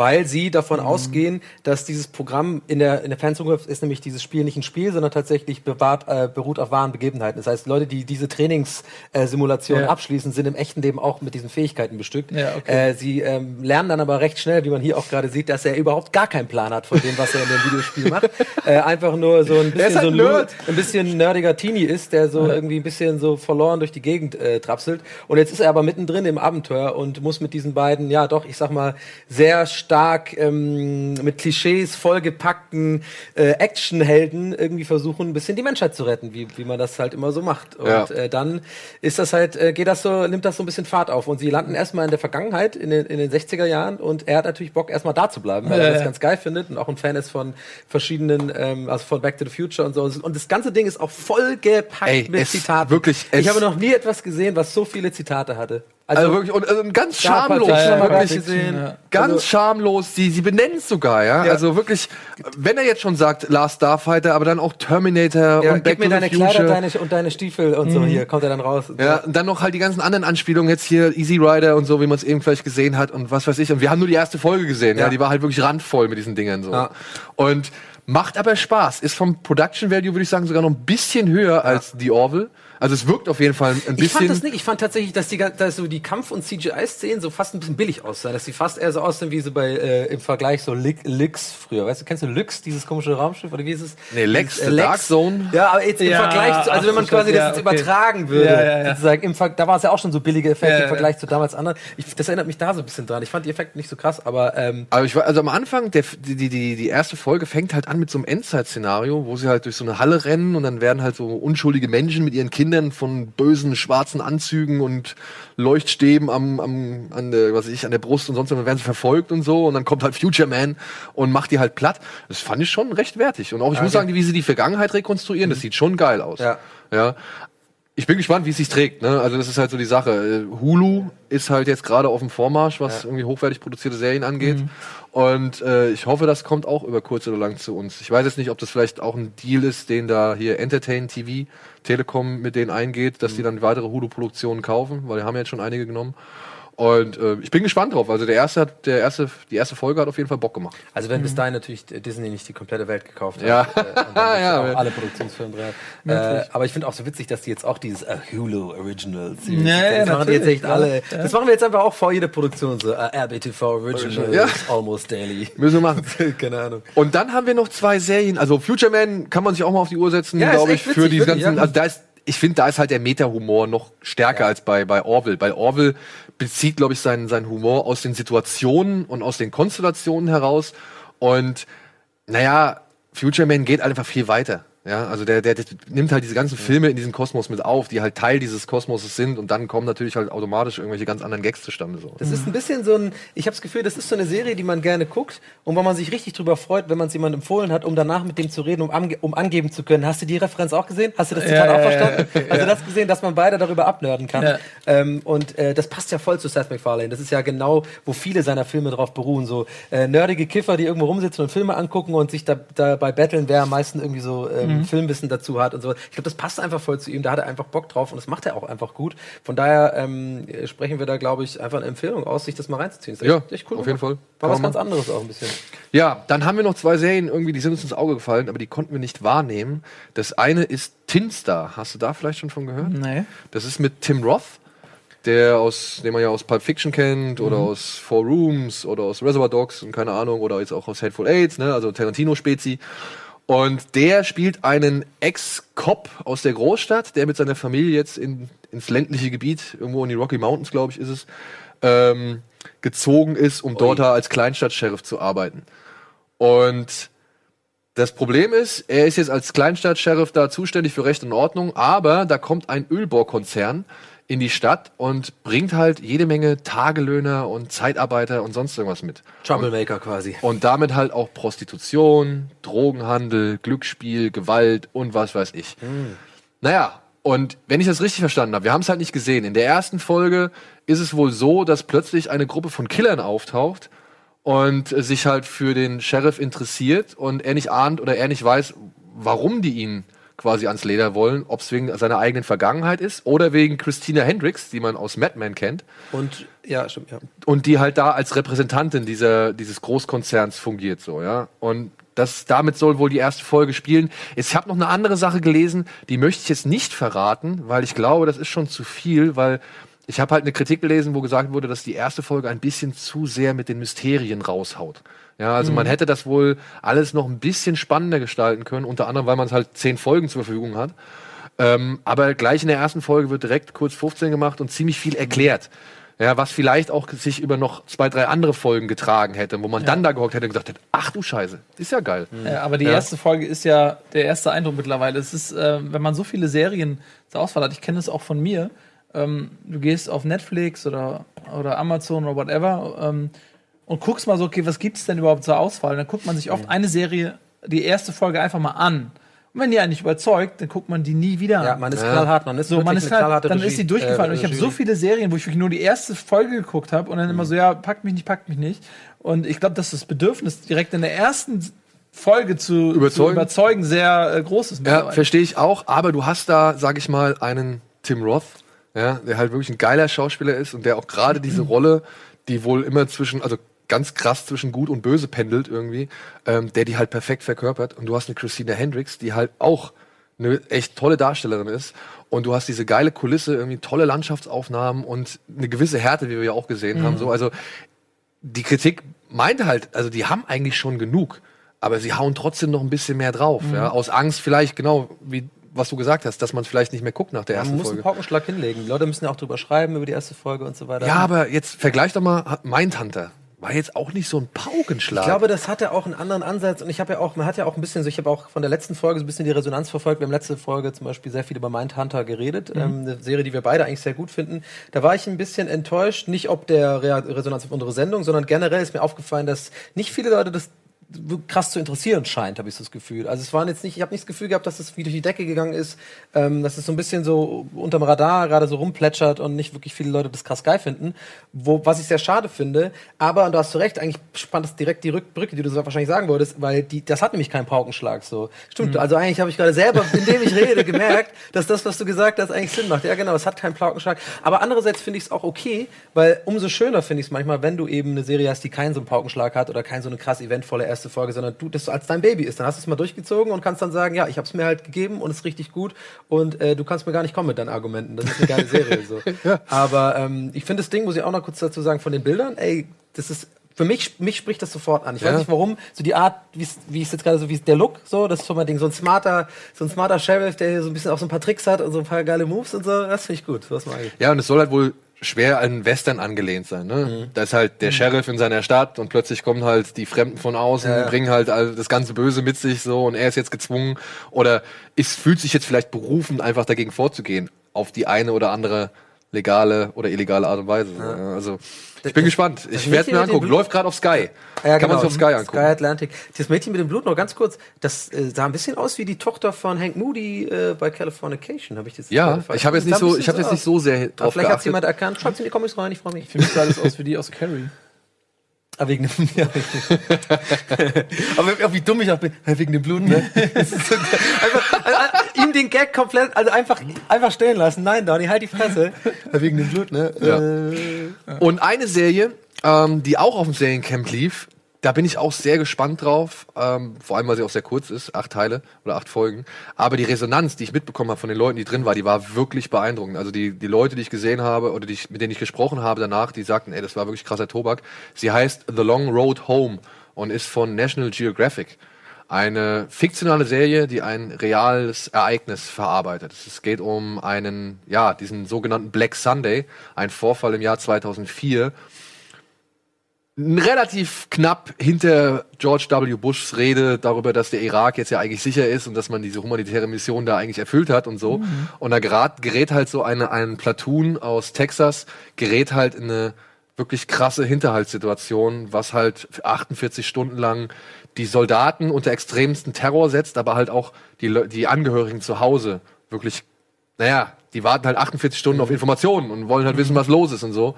Speaker 1: weil sie davon mhm. ausgehen, dass dieses Programm in der, in der Fernzukunft ist nämlich dieses Spiel nicht ein Spiel, sondern tatsächlich bewahrt, äh, beruht auf wahren Begebenheiten. Das heißt, Leute, die diese Trainingssimulation äh, ja. abschließen, sind im echten Leben auch mit diesen Fähigkeiten bestückt. Ja, okay. äh, sie ähm, lernen dann aber recht schnell, wie man hier auch gerade sieht, dass er überhaupt gar keinen Plan hat von dem, was er in dem Videospiel macht. Äh, einfach nur so ein bisschen halt so ein, ein, bisschen nerdiger Teenie ist, der so ja. irgendwie ein bisschen so verloren durch die Gegend äh, trapselt. Und jetzt ist er aber mittendrin im Abenteuer und muss mit diesen beiden, ja doch, ich sag mal, sehr stark ähm, mit Klischees vollgepackten äh, Actionhelden irgendwie versuchen, ein bisschen die Menschheit zu retten, wie, wie man das halt immer so macht. Und ja. äh, dann ist das halt, äh, geht das so, nimmt das so ein bisschen Fahrt auf. Und sie landen erstmal in der Vergangenheit, in den, in den 60er Jahren, und er hat natürlich Bock, erstmal da zu bleiben, weil er das ganz geil findet und auch ein Fan ist von verschiedenen, ähm, also von Back to the Future und so. Und das ganze Ding ist auch voll gepackt Ey, mit Zitaten.
Speaker 3: Wirklich,
Speaker 1: ich habe noch nie etwas gesehen, was so viele Zitate hatte.
Speaker 3: Also, also wirklich, und also ganz schamlos. Ja, wirklich gesehen. Ja. Ganz also, schamlos. Sie, sie benennen es sogar, ja? ja? Also wirklich, wenn er jetzt schon sagt Last Starfighter, aber dann auch Terminator
Speaker 1: und Back gib mir deine Future. Kleider deine, und deine Stiefel und mhm. so hier, kommt er dann raus.
Speaker 3: Ja, und dann noch halt die ganzen anderen Anspielungen, jetzt hier Easy Rider und so, wie man es eben vielleicht gesehen hat und was weiß ich. Und wir haben nur die erste Folge gesehen, ja, die war halt wirklich randvoll mit diesen Dingern so. Und macht aber Spaß. Ist vom Production Value, würde ich sagen, sogar noch ein bisschen höher als The Orville. Also es wirkt auf jeden Fall ein bisschen. Ich
Speaker 1: fand das nicht. Ich fand tatsächlich, dass die dass so die Kampf- und CGI-Szenen so fast ein bisschen billig aussahen, dass sie fast eher so aussehen wie so bei äh, im Vergleich so Lix früher. Weißt du, kennst du Lix, dieses komische Raumschiff oder wie ist es?
Speaker 3: Nee, Lex, äh, Lex. Dark Zone.
Speaker 1: Ja, aber jetzt im ja, Vergleich zu, also wenn man quasi das okay. übertragen würde, ja, ja, sozusagen, im Ver da war es ja auch schon so billige Effekte im Vergleich zu damals anderen. Ich, das erinnert mich da so ein bisschen dran. Ich fand die Effekte nicht so krass, aber ähm,
Speaker 3: aber ich war also am Anfang der die die die erste Folge fängt halt an mit so einem Endzeit-Szenario, wo sie halt durch so eine Halle rennen und dann werden halt so unschuldige Menschen mit ihren Kindern von bösen schwarzen Anzügen und Leuchtstäben am, am an der, was ich, an der Brust und sonst, dann werden sie verfolgt und so und dann kommt halt Future Man und macht die halt platt. Das fand ich schon recht wertig. Und auch, ich okay. muss sagen, wie sie die Vergangenheit rekonstruieren, mhm. das sieht schon geil aus. Ja. ja. Ich bin gespannt, wie es sich trägt. Ne? Also das ist halt so die Sache. Hulu ist halt jetzt gerade auf dem Vormarsch, was ja. irgendwie hochwertig produzierte Serien angeht. Mhm. Und äh, ich hoffe, das kommt auch über kurz oder lang zu uns. Ich weiß jetzt nicht, ob das vielleicht auch ein Deal ist, den da hier Entertain TV, Telekom mit denen eingeht, dass mhm. die dann weitere Hulu-Produktionen kaufen, weil die haben ja jetzt schon einige genommen. Und äh, ich bin gespannt drauf. Also der erste hat, der erste, die erste Folge hat auf jeden Fall Bock gemacht.
Speaker 1: Also wenn mhm. bis dahin natürlich Disney nicht die komplette Welt gekauft hat.
Speaker 3: Ja. Äh,
Speaker 1: ja, alle Produktionsfilme drin. Äh, aber ich finde auch so witzig, dass die jetzt auch dieses uh, Hulu Original Series. Ja, das machen die jetzt echt alle. Ja. Das machen wir jetzt einfach auch vor jeder Produktion so. Uh, RBTV Original ja. almost daily.
Speaker 3: Müssen wir machen. Keine Ahnung. Und dann haben wir noch zwei Serien. Also Future Man kann man sich auch mal auf die Uhr setzen, ja, glaube ich, witzig, für die ganzen. Also da ist ich finde, da ist halt der Meta-Humor noch stärker ja. als bei, bei Orville. Bei Orville bezieht, glaube ich, seinen, seinen Humor aus den Situationen und aus den Konstellationen heraus. Und naja, Future Man geht einfach viel weiter. Ja, also der, der, der nimmt halt diese ganzen Filme in diesem Kosmos mit auf, die halt Teil dieses Kosmoses sind und dann kommen natürlich halt automatisch irgendwelche ganz anderen Gags zustande. So.
Speaker 1: Das ist ein bisschen so ein, ich habe das Gefühl, das ist so eine Serie, die man gerne guckt und wo man sich richtig drüber freut, wenn man es jemandem empfohlen hat, um danach mit dem zu reden, um, ange um angeben zu können. Hast du die Referenz auch gesehen? Hast du das total ja, auch verstanden? Ja, ja, also das gesehen, dass man beide darüber abnörden kann. Ähm, und äh, das passt ja voll zu Seth MacFarlane. Das ist ja genau, wo viele seiner Filme drauf beruhen. So äh, nerdige Kiffer, die irgendwo rumsitzen und Filme angucken und sich dabei da betteln, wer am meisten irgendwie so ähm, mhm. Filmwissen dazu hat und so. Ich glaube, das passt einfach voll zu ihm. Da hat er einfach Bock drauf und das macht er auch einfach gut. Von daher ähm, sprechen wir da, glaube ich, einfach eine Empfehlung aus, sich das mal reinzuziehen.
Speaker 3: Das ja, echt cool. Auf jeden Fall.
Speaker 1: War was ganz anderes auch ein bisschen.
Speaker 3: Ja, dann haben wir noch zwei Serien irgendwie, die sind uns ins Auge gefallen, aber die konnten wir nicht wahrnehmen. Das eine ist Tinstar. Hast du da vielleicht schon von gehört?
Speaker 2: Nee.
Speaker 3: Das ist mit Tim Roth der aus, den man ja aus Pulp Fiction kennt oder mhm. aus Four Rooms oder aus Reservoir Dogs und keine Ahnung oder jetzt auch aus Hateful Aids, ne, also Tarantino-Spezi. Und der spielt einen Ex-Cop aus der Großstadt, der mit seiner Familie jetzt in, ins ländliche Gebiet, irgendwo in die Rocky Mountains, glaube ich, ist es, ähm, gezogen ist, um Oi. dort als Kleinstadt-Sheriff zu arbeiten. Und das Problem ist, er ist jetzt als Kleinstadt-Sheriff da zuständig für Recht und Ordnung, aber da kommt ein Ölbohrkonzern in die Stadt und bringt halt jede Menge Tagelöhner und Zeitarbeiter und sonst irgendwas mit.
Speaker 1: Troublemaker und, quasi.
Speaker 3: Und damit halt auch Prostitution, Drogenhandel, Glücksspiel, Gewalt und was weiß ich. Hm. Naja, und wenn ich das richtig verstanden habe, wir haben es halt nicht gesehen. In der ersten Folge ist es wohl so, dass plötzlich eine Gruppe von Killern auftaucht und sich halt für den Sheriff interessiert und er nicht ahnt oder er nicht weiß, warum die ihn quasi ans Leder wollen, ob es wegen seiner eigenen Vergangenheit ist oder wegen Christina Hendricks, die man aus Mad Men kennt.
Speaker 1: Und ja, stimmt, ja.
Speaker 3: Und die halt da als Repräsentantin dieser, dieses Großkonzerns fungiert, so, ja. Und das, damit soll wohl die erste Folge spielen. Ich habe noch eine andere Sache gelesen, die möchte ich jetzt nicht verraten, weil ich glaube, das ist schon zu viel, weil ich habe halt eine Kritik gelesen, wo gesagt wurde, dass die erste Folge ein bisschen zu sehr mit den Mysterien raushaut. Ja, also mhm. man hätte das wohl alles noch ein bisschen spannender gestalten können, unter anderem, weil man es halt zehn Folgen zur Verfügung hat. Ähm, aber gleich in der ersten Folge wird direkt kurz 15 gemacht und ziemlich viel erklärt. Ja, was vielleicht auch sich über noch zwei, drei andere Folgen getragen hätte, wo man ja. dann da gehockt hätte und gesagt hätte, ach du Scheiße, ist ja geil.
Speaker 2: Ja, aber die ja. erste Folge ist ja der erste Eindruck mittlerweile. Es ist, äh, wenn man so viele Serien zur Auswahl hat, ich kenne das auch von mir, ähm, du gehst auf Netflix oder, oder Amazon oder whatever, ähm, und guckst mal so, okay, was gibt es denn überhaupt zur Auswahl? Und dann guckt man sich oft eine Serie, die erste Folge einfach mal an Und wenn die einen nicht überzeugt, dann guckt man die nie wieder an.
Speaker 1: Ja, man ist ja. knallhart, man ist
Speaker 2: so, man ist knallhart, dann Regie, ist sie durchgefallen. Äh, und ich habe so viele Serien, wo ich wirklich nur die erste Folge geguckt habe und dann mhm. immer so, ja, packt mich nicht, packt mich nicht. Und ich glaube, dass das Bedürfnis direkt in der ersten Folge zu überzeugen, zu überzeugen sehr äh, groß ist.
Speaker 3: Ja, verstehe ich auch. Aber du hast da, sag ich mal, einen Tim Roth, ja, der halt wirklich ein geiler Schauspieler ist und der auch gerade diese Rolle, die wohl immer zwischen, also ganz krass zwischen gut und böse pendelt irgendwie, ähm, der die halt perfekt verkörpert. Und du hast eine Christina Hendricks, die halt auch eine echt tolle Darstellerin ist. Und du hast diese geile Kulisse, irgendwie tolle Landschaftsaufnahmen und eine gewisse Härte, wie wir ja auch gesehen mhm. haben. So, also die Kritik meinte halt, also die haben eigentlich schon genug, aber sie hauen trotzdem noch ein bisschen mehr drauf. Mhm. Ja, aus Angst vielleicht, genau wie was du gesagt hast, dass man vielleicht nicht mehr guckt nach der ersten Folge. Man muss
Speaker 1: einen Paukenschlag hinlegen. Die Leute müssen ja auch drüber schreiben über die erste Folge und so weiter.
Speaker 3: Ja, aber jetzt vergleich doch mal Mindhunter war jetzt auch nicht so ein Paukenschlag.
Speaker 1: Ich glaube, das hatte auch einen anderen Ansatz und ich habe ja auch, man hat ja auch ein bisschen so, ich habe auch von der letzten Folge so ein bisschen die Resonanz verfolgt. Wir haben letzte Folge zum Beispiel sehr viel über Mindhunter geredet, mhm. ähm, eine Serie, die wir beide eigentlich sehr gut finden. Da war ich ein bisschen enttäuscht, nicht ob der Re Resonanz auf unsere Sendung, sondern generell ist mir aufgefallen, dass nicht viele Leute das krass zu interessieren scheint, habe ich so das Gefühl. Also es waren jetzt nicht, ich habe nicht das Gefühl gehabt, dass es wie durch die Decke gegangen ist, ähm, dass es so ein bisschen so unterm Radar gerade so rumplätschert und nicht wirklich viele Leute das krass geil finden, wo, was ich sehr schade finde. Aber, und du hast du recht, eigentlich spannt das direkt die Rückbrücke, die du so wahrscheinlich sagen wolltest, weil die, das hat nämlich keinen Paukenschlag so. Stimmt, mhm. also eigentlich habe ich gerade selber, indem ich rede, gemerkt, dass das, was du gesagt hast, eigentlich Sinn macht. Ja genau, es hat keinen Paukenschlag. Aber andererseits finde ich es auch okay, weil umso schöner finde ich es manchmal, wenn du eben eine Serie hast, die keinen so einen Paukenschlag hat oder kein so eine krass eventvolle erste Folge, sondern du das als dein Baby ist. Dann hast du es mal durchgezogen und kannst dann sagen, ja, ich habe es mir halt gegeben und es ist richtig gut und äh, du kannst mir gar nicht kommen mit deinen Argumenten. Das ist eine geile Serie. so. ja. Aber ähm, ich finde das Ding, muss ich auch noch kurz dazu sagen, von den Bildern, ey, das ist für mich, mich spricht das sofort an. Ich ja. weiß nicht warum, so die Art, wie es jetzt gerade so, wie der Look, so, das ist so mein Ding, so ein smarter, so ein smarter Sheriff, der so ein bisschen auch so ein paar Tricks hat und so ein paar geile Moves und so, das finde ich gut, was mag ich.
Speaker 3: Ja, und es soll halt wohl schwer an Western angelehnt sein. Ne? Mhm. Da ist halt der mhm. Sheriff in seiner Stadt und plötzlich kommen halt die Fremden von außen, ja. bringen halt das ganze Böse mit sich so und er ist jetzt gezwungen oder ist, fühlt sich jetzt vielleicht berufen, einfach dagegen vorzugehen auf die eine oder andere legale oder illegale Art und Weise. Ja. Also ich bin gespannt. Ich werde mir angucken. Läuft gerade auf Sky.
Speaker 1: Ja, Kann genau. man sich auf Sky angucken. Sky Atlantic. Das Mädchen mit dem Blut noch ganz kurz. Das äh, sah ein bisschen aus wie die Tochter von Hank Moody äh, bei Californication. Habe ich das?
Speaker 3: Ja. Ich habe jetzt nicht so. Ich habe jetzt nicht so sehr
Speaker 1: drauf Vielleicht hat jemand erkannt. Schreibt in die Comments rein. Ich freue mich.
Speaker 2: Für mich sah das aus wie die aus Carrie.
Speaker 1: Ah, wegen dem, ja, Aber wie dumm ich auch bin, wegen dem Blut, ne? so, einfach, also, ihm den Gag komplett, also einfach, einfach stehen lassen. Nein, Donny, halt die Fresse. wegen dem Blut, ne? Ja.
Speaker 3: Äh, Und eine Serie, ähm, die auch auf dem Seriencamp lief, da bin ich auch sehr gespannt drauf, ähm, vor allem weil sie auch sehr kurz ist, acht Teile oder acht Folgen. Aber die Resonanz, die ich mitbekommen habe von den Leuten, die drin war, die war wirklich beeindruckend. Also die, die Leute, die ich gesehen habe oder die ich, mit denen ich gesprochen habe danach, die sagten, ey, das war wirklich krasser Tobak. Sie heißt The Long Road Home und ist von National Geographic. Eine fiktionale Serie, die ein reales Ereignis verarbeitet. Es geht um einen, ja, diesen sogenannten Black Sunday, ein Vorfall im Jahr 2004 relativ knapp hinter George W. Bushs Rede darüber, dass der Irak jetzt ja eigentlich sicher ist und dass man diese humanitäre Mission da eigentlich erfüllt hat und so. Mhm. Und da gerät, gerät halt so eine, ein Platoon aus Texas, gerät halt in eine wirklich krasse Hinterhaltssituation, was halt 48 Stunden lang die Soldaten unter extremsten Terror setzt, aber halt auch die, die Angehörigen zu Hause wirklich, naja, die warten halt 48 Stunden auf Informationen und wollen halt wissen, was los ist und so.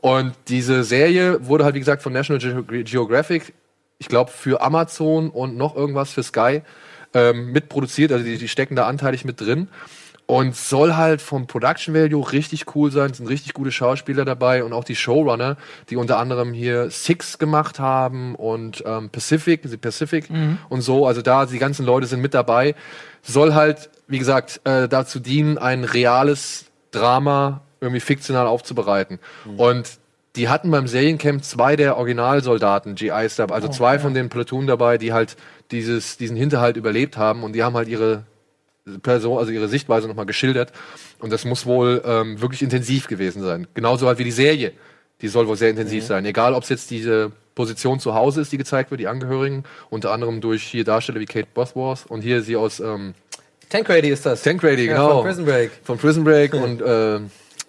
Speaker 3: Und diese Serie wurde halt, wie gesagt, von National Ge Geographic, ich glaube, für Amazon und noch irgendwas für Sky ähm, mitproduziert. Also die, die stecken da anteilig mit drin. Und soll halt vom Production Value richtig cool sein. Es sind richtig gute Schauspieler dabei und auch die Showrunner, die unter anderem hier Six gemacht haben und ähm, Pacific, Pacific mhm. und so. Also da, die ganzen Leute sind mit dabei. Soll halt, wie gesagt, äh, dazu dienen, ein reales Drama irgendwie fiktional aufzubereiten. Mhm. Und die hatten beim Seriencamp zwei der Originalsoldaten, GIs dabei, also oh, zwei ja. von den Platoon dabei, die halt dieses, diesen Hinterhalt überlebt haben und die haben halt ihre Person, also ihre Sichtweise nochmal geschildert. Und das muss wohl ähm, wirklich intensiv gewesen sein. Genauso halt wie die Serie. Die soll wohl sehr intensiv mhm. sein. Egal, ob es jetzt diese Position zu Hause ist, die gezeigt wird, die Angehörigen, unter anderem durch hier Darsteller wie Kate Bosworth und hier sie aus ähm,
Speaker 1: Tankrady ist das.
Speaker 3: Tankrady, ja, genau. Von Prison Break. Von Prison Break und äh,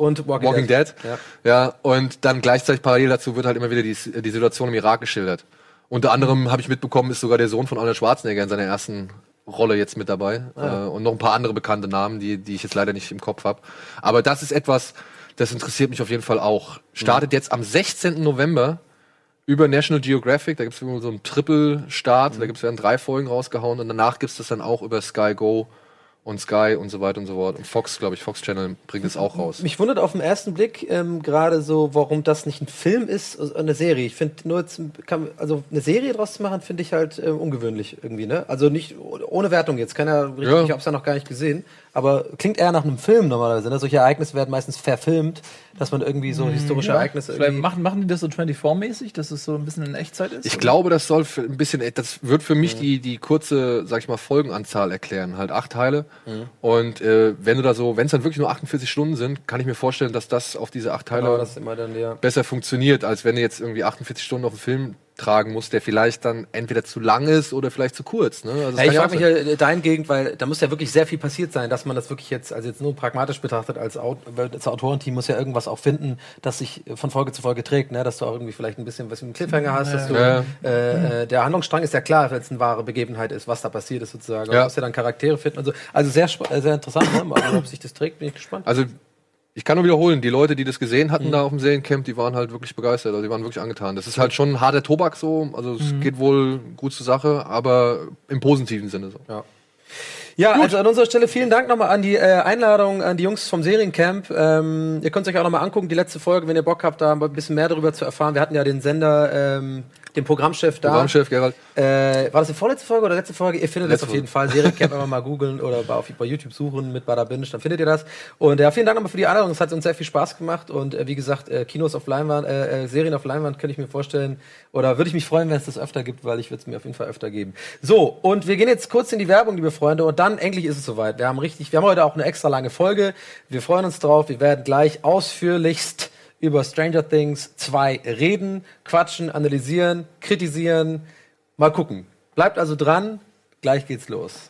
Speaker 1: und
Speaker 3: Walking, Walking Dead. Dead. Ja. ja. und dann gleichzeitig parallel dazu wird halt immer wieder die, die Situation im Irak geschildert. Unter anderem habe ich mitbekommen, ist sogar der Sohn von Arnold Schwarzenegger in seiner ersten Rolle jetzt mit dabei. Ah. Äh, und noch ein paar andere bekannte Namen, die, die ich jetzt leider nicht im Kopf habe. Aber das ist etwas, das interessiert mich auf jeden Fall auch. Startet mhm. jetzt am 16. November über National Geographic. Da gibt es so einen Triple-Start. Mhm. Da gibt's werden drei Folgen rausgehauen. Und danach gibt es das dann auch über Sky Go und Sky und so weiter und so fort. Und Fox, glaube ich, Fox Channel bringt es auch raus.
Speaker 1: Mich wundert auf den ersten Blick ähm, gerade so, warum das nicht ein Film ist, also eine Serie. Ich finde nur, jetzt, kann, also eine Serie draus zu machen, finde ich halt äh, ungewöhnlich irgendwie, ne? Also nicht ohne Wertung jetzt. Keiner richtig, ja. ich habe es ja noch gar nicht gesehen aber klingt eher nach einem Film normalerweise. Ne? Solche Ereignisse werden meistens verfilmt, dass man irgendwie so hm, historische ja. Ereignisse
Speaker 2: Vielleicht machen, machen die das so 24-mäßig, dass es so ein bisschen in Echtzeit ist?
Speaker 3: Ich oder? glaube, das soll ein bisschen, das wird für mich mhm. die, die kurze, sag ich mal, Folgenanzahl erklären. Halt acht Teile. Mhm. Und äh, wenn du da so, wenn es dann wirklich nur 48 Stunden sind, kann ich mir vorstellen, dass das auf diese acht Teile
Speaker 1: genau, dann, ja.
Speaker 3: besser funktioniert, als wenn du jetzt irgendwie 48 Stunden auf einen Film tragen muss, der vielleicht dann entweder zu lang ist oder vielleicht zu kurz. Ne?
Speaker 1: Also ja, ich frage mich ja äh, dahingehend, weil da muss ja wirklich sehr viel passiert sein, dass man das wirklich jetzt, also jetzt nur pragmatisch betrachtet, als, Aut als Autorenteam muss ja irgendwas auch finden, das sich von Folge zu Folge trägt, ne? dass du auch irgendwie vielleicht ein bisschen was dem Cliffhanger hast, dass du, ja. äh, äh, der Handlungsstrang ist ja klar, wenn es eine wahre Begebenheit ist, was da passiert ist sozusagen. Ja. Du musst ja dann Charaktere finden und so. Also sehr, äh, sehr interessant, ne? also, ob sich das trägt, bin ich gespannt.
Speaker 3: Also ich kann nur wiederholen, die Leute, die das gesehen hatten mhm. da auf dem Seriencamp, die waren halt wirklich begeistert, also die waren wirklich angetan. Das ist halt schon ein harter Tobak so, also es mhm. geht wohl gut zur Sache, aber im positiven Sinne so.
Speaker 1: Ja. Ja, Gut. also an unserer Stelle vielen Dank nochmal an die äh, Einladung an die Jungs vom Seriencamp. Ähm, ihr könnt es euch auch nochmal angucken, die letzte Folge, wenn ihr Bock habt, da ein bisschen mehr darüber zu erfahren. Wir hatten ja den Sender ähm, den Programmchef da.
Speaker 3: Programmchef Gerald.
Speaker 1: Äh, war das die vorletzte Folge oder letzte Folge? Ihr findet Letzte das auf jeden Fall. Seriencamp einfach mal googeln oder bei, bei YouTube suchen mit Bada Binge, dann findet ihr das. Und ja, vielen Dank nochmal für die Einladung. Es hat uns sehr viel Spaß gemacht. Und äh, wie gesagt, äh, Kinos auf Leinwand, äh, äh, Serien auf Leinwand könnte ich mir vorstellen. Oder würde ich mich freuen, wenn es das öfter gibt, weil ich würde es mir auf jeden Fall öfter geben. So, und wir gehen jetzt kurz in die Werbung, liebe Freunde. Und dann endlich ist es soweit. Wir haben richtig, wir haben heute auch eine extra lange Folge. Wir freuen uns drauf. Wir werden gleich ausführlichst über Stranger Things 2 reden, quatschen, analysieren, kritisieren. Mal gucken. Bleibt also dran, gleich geht's los.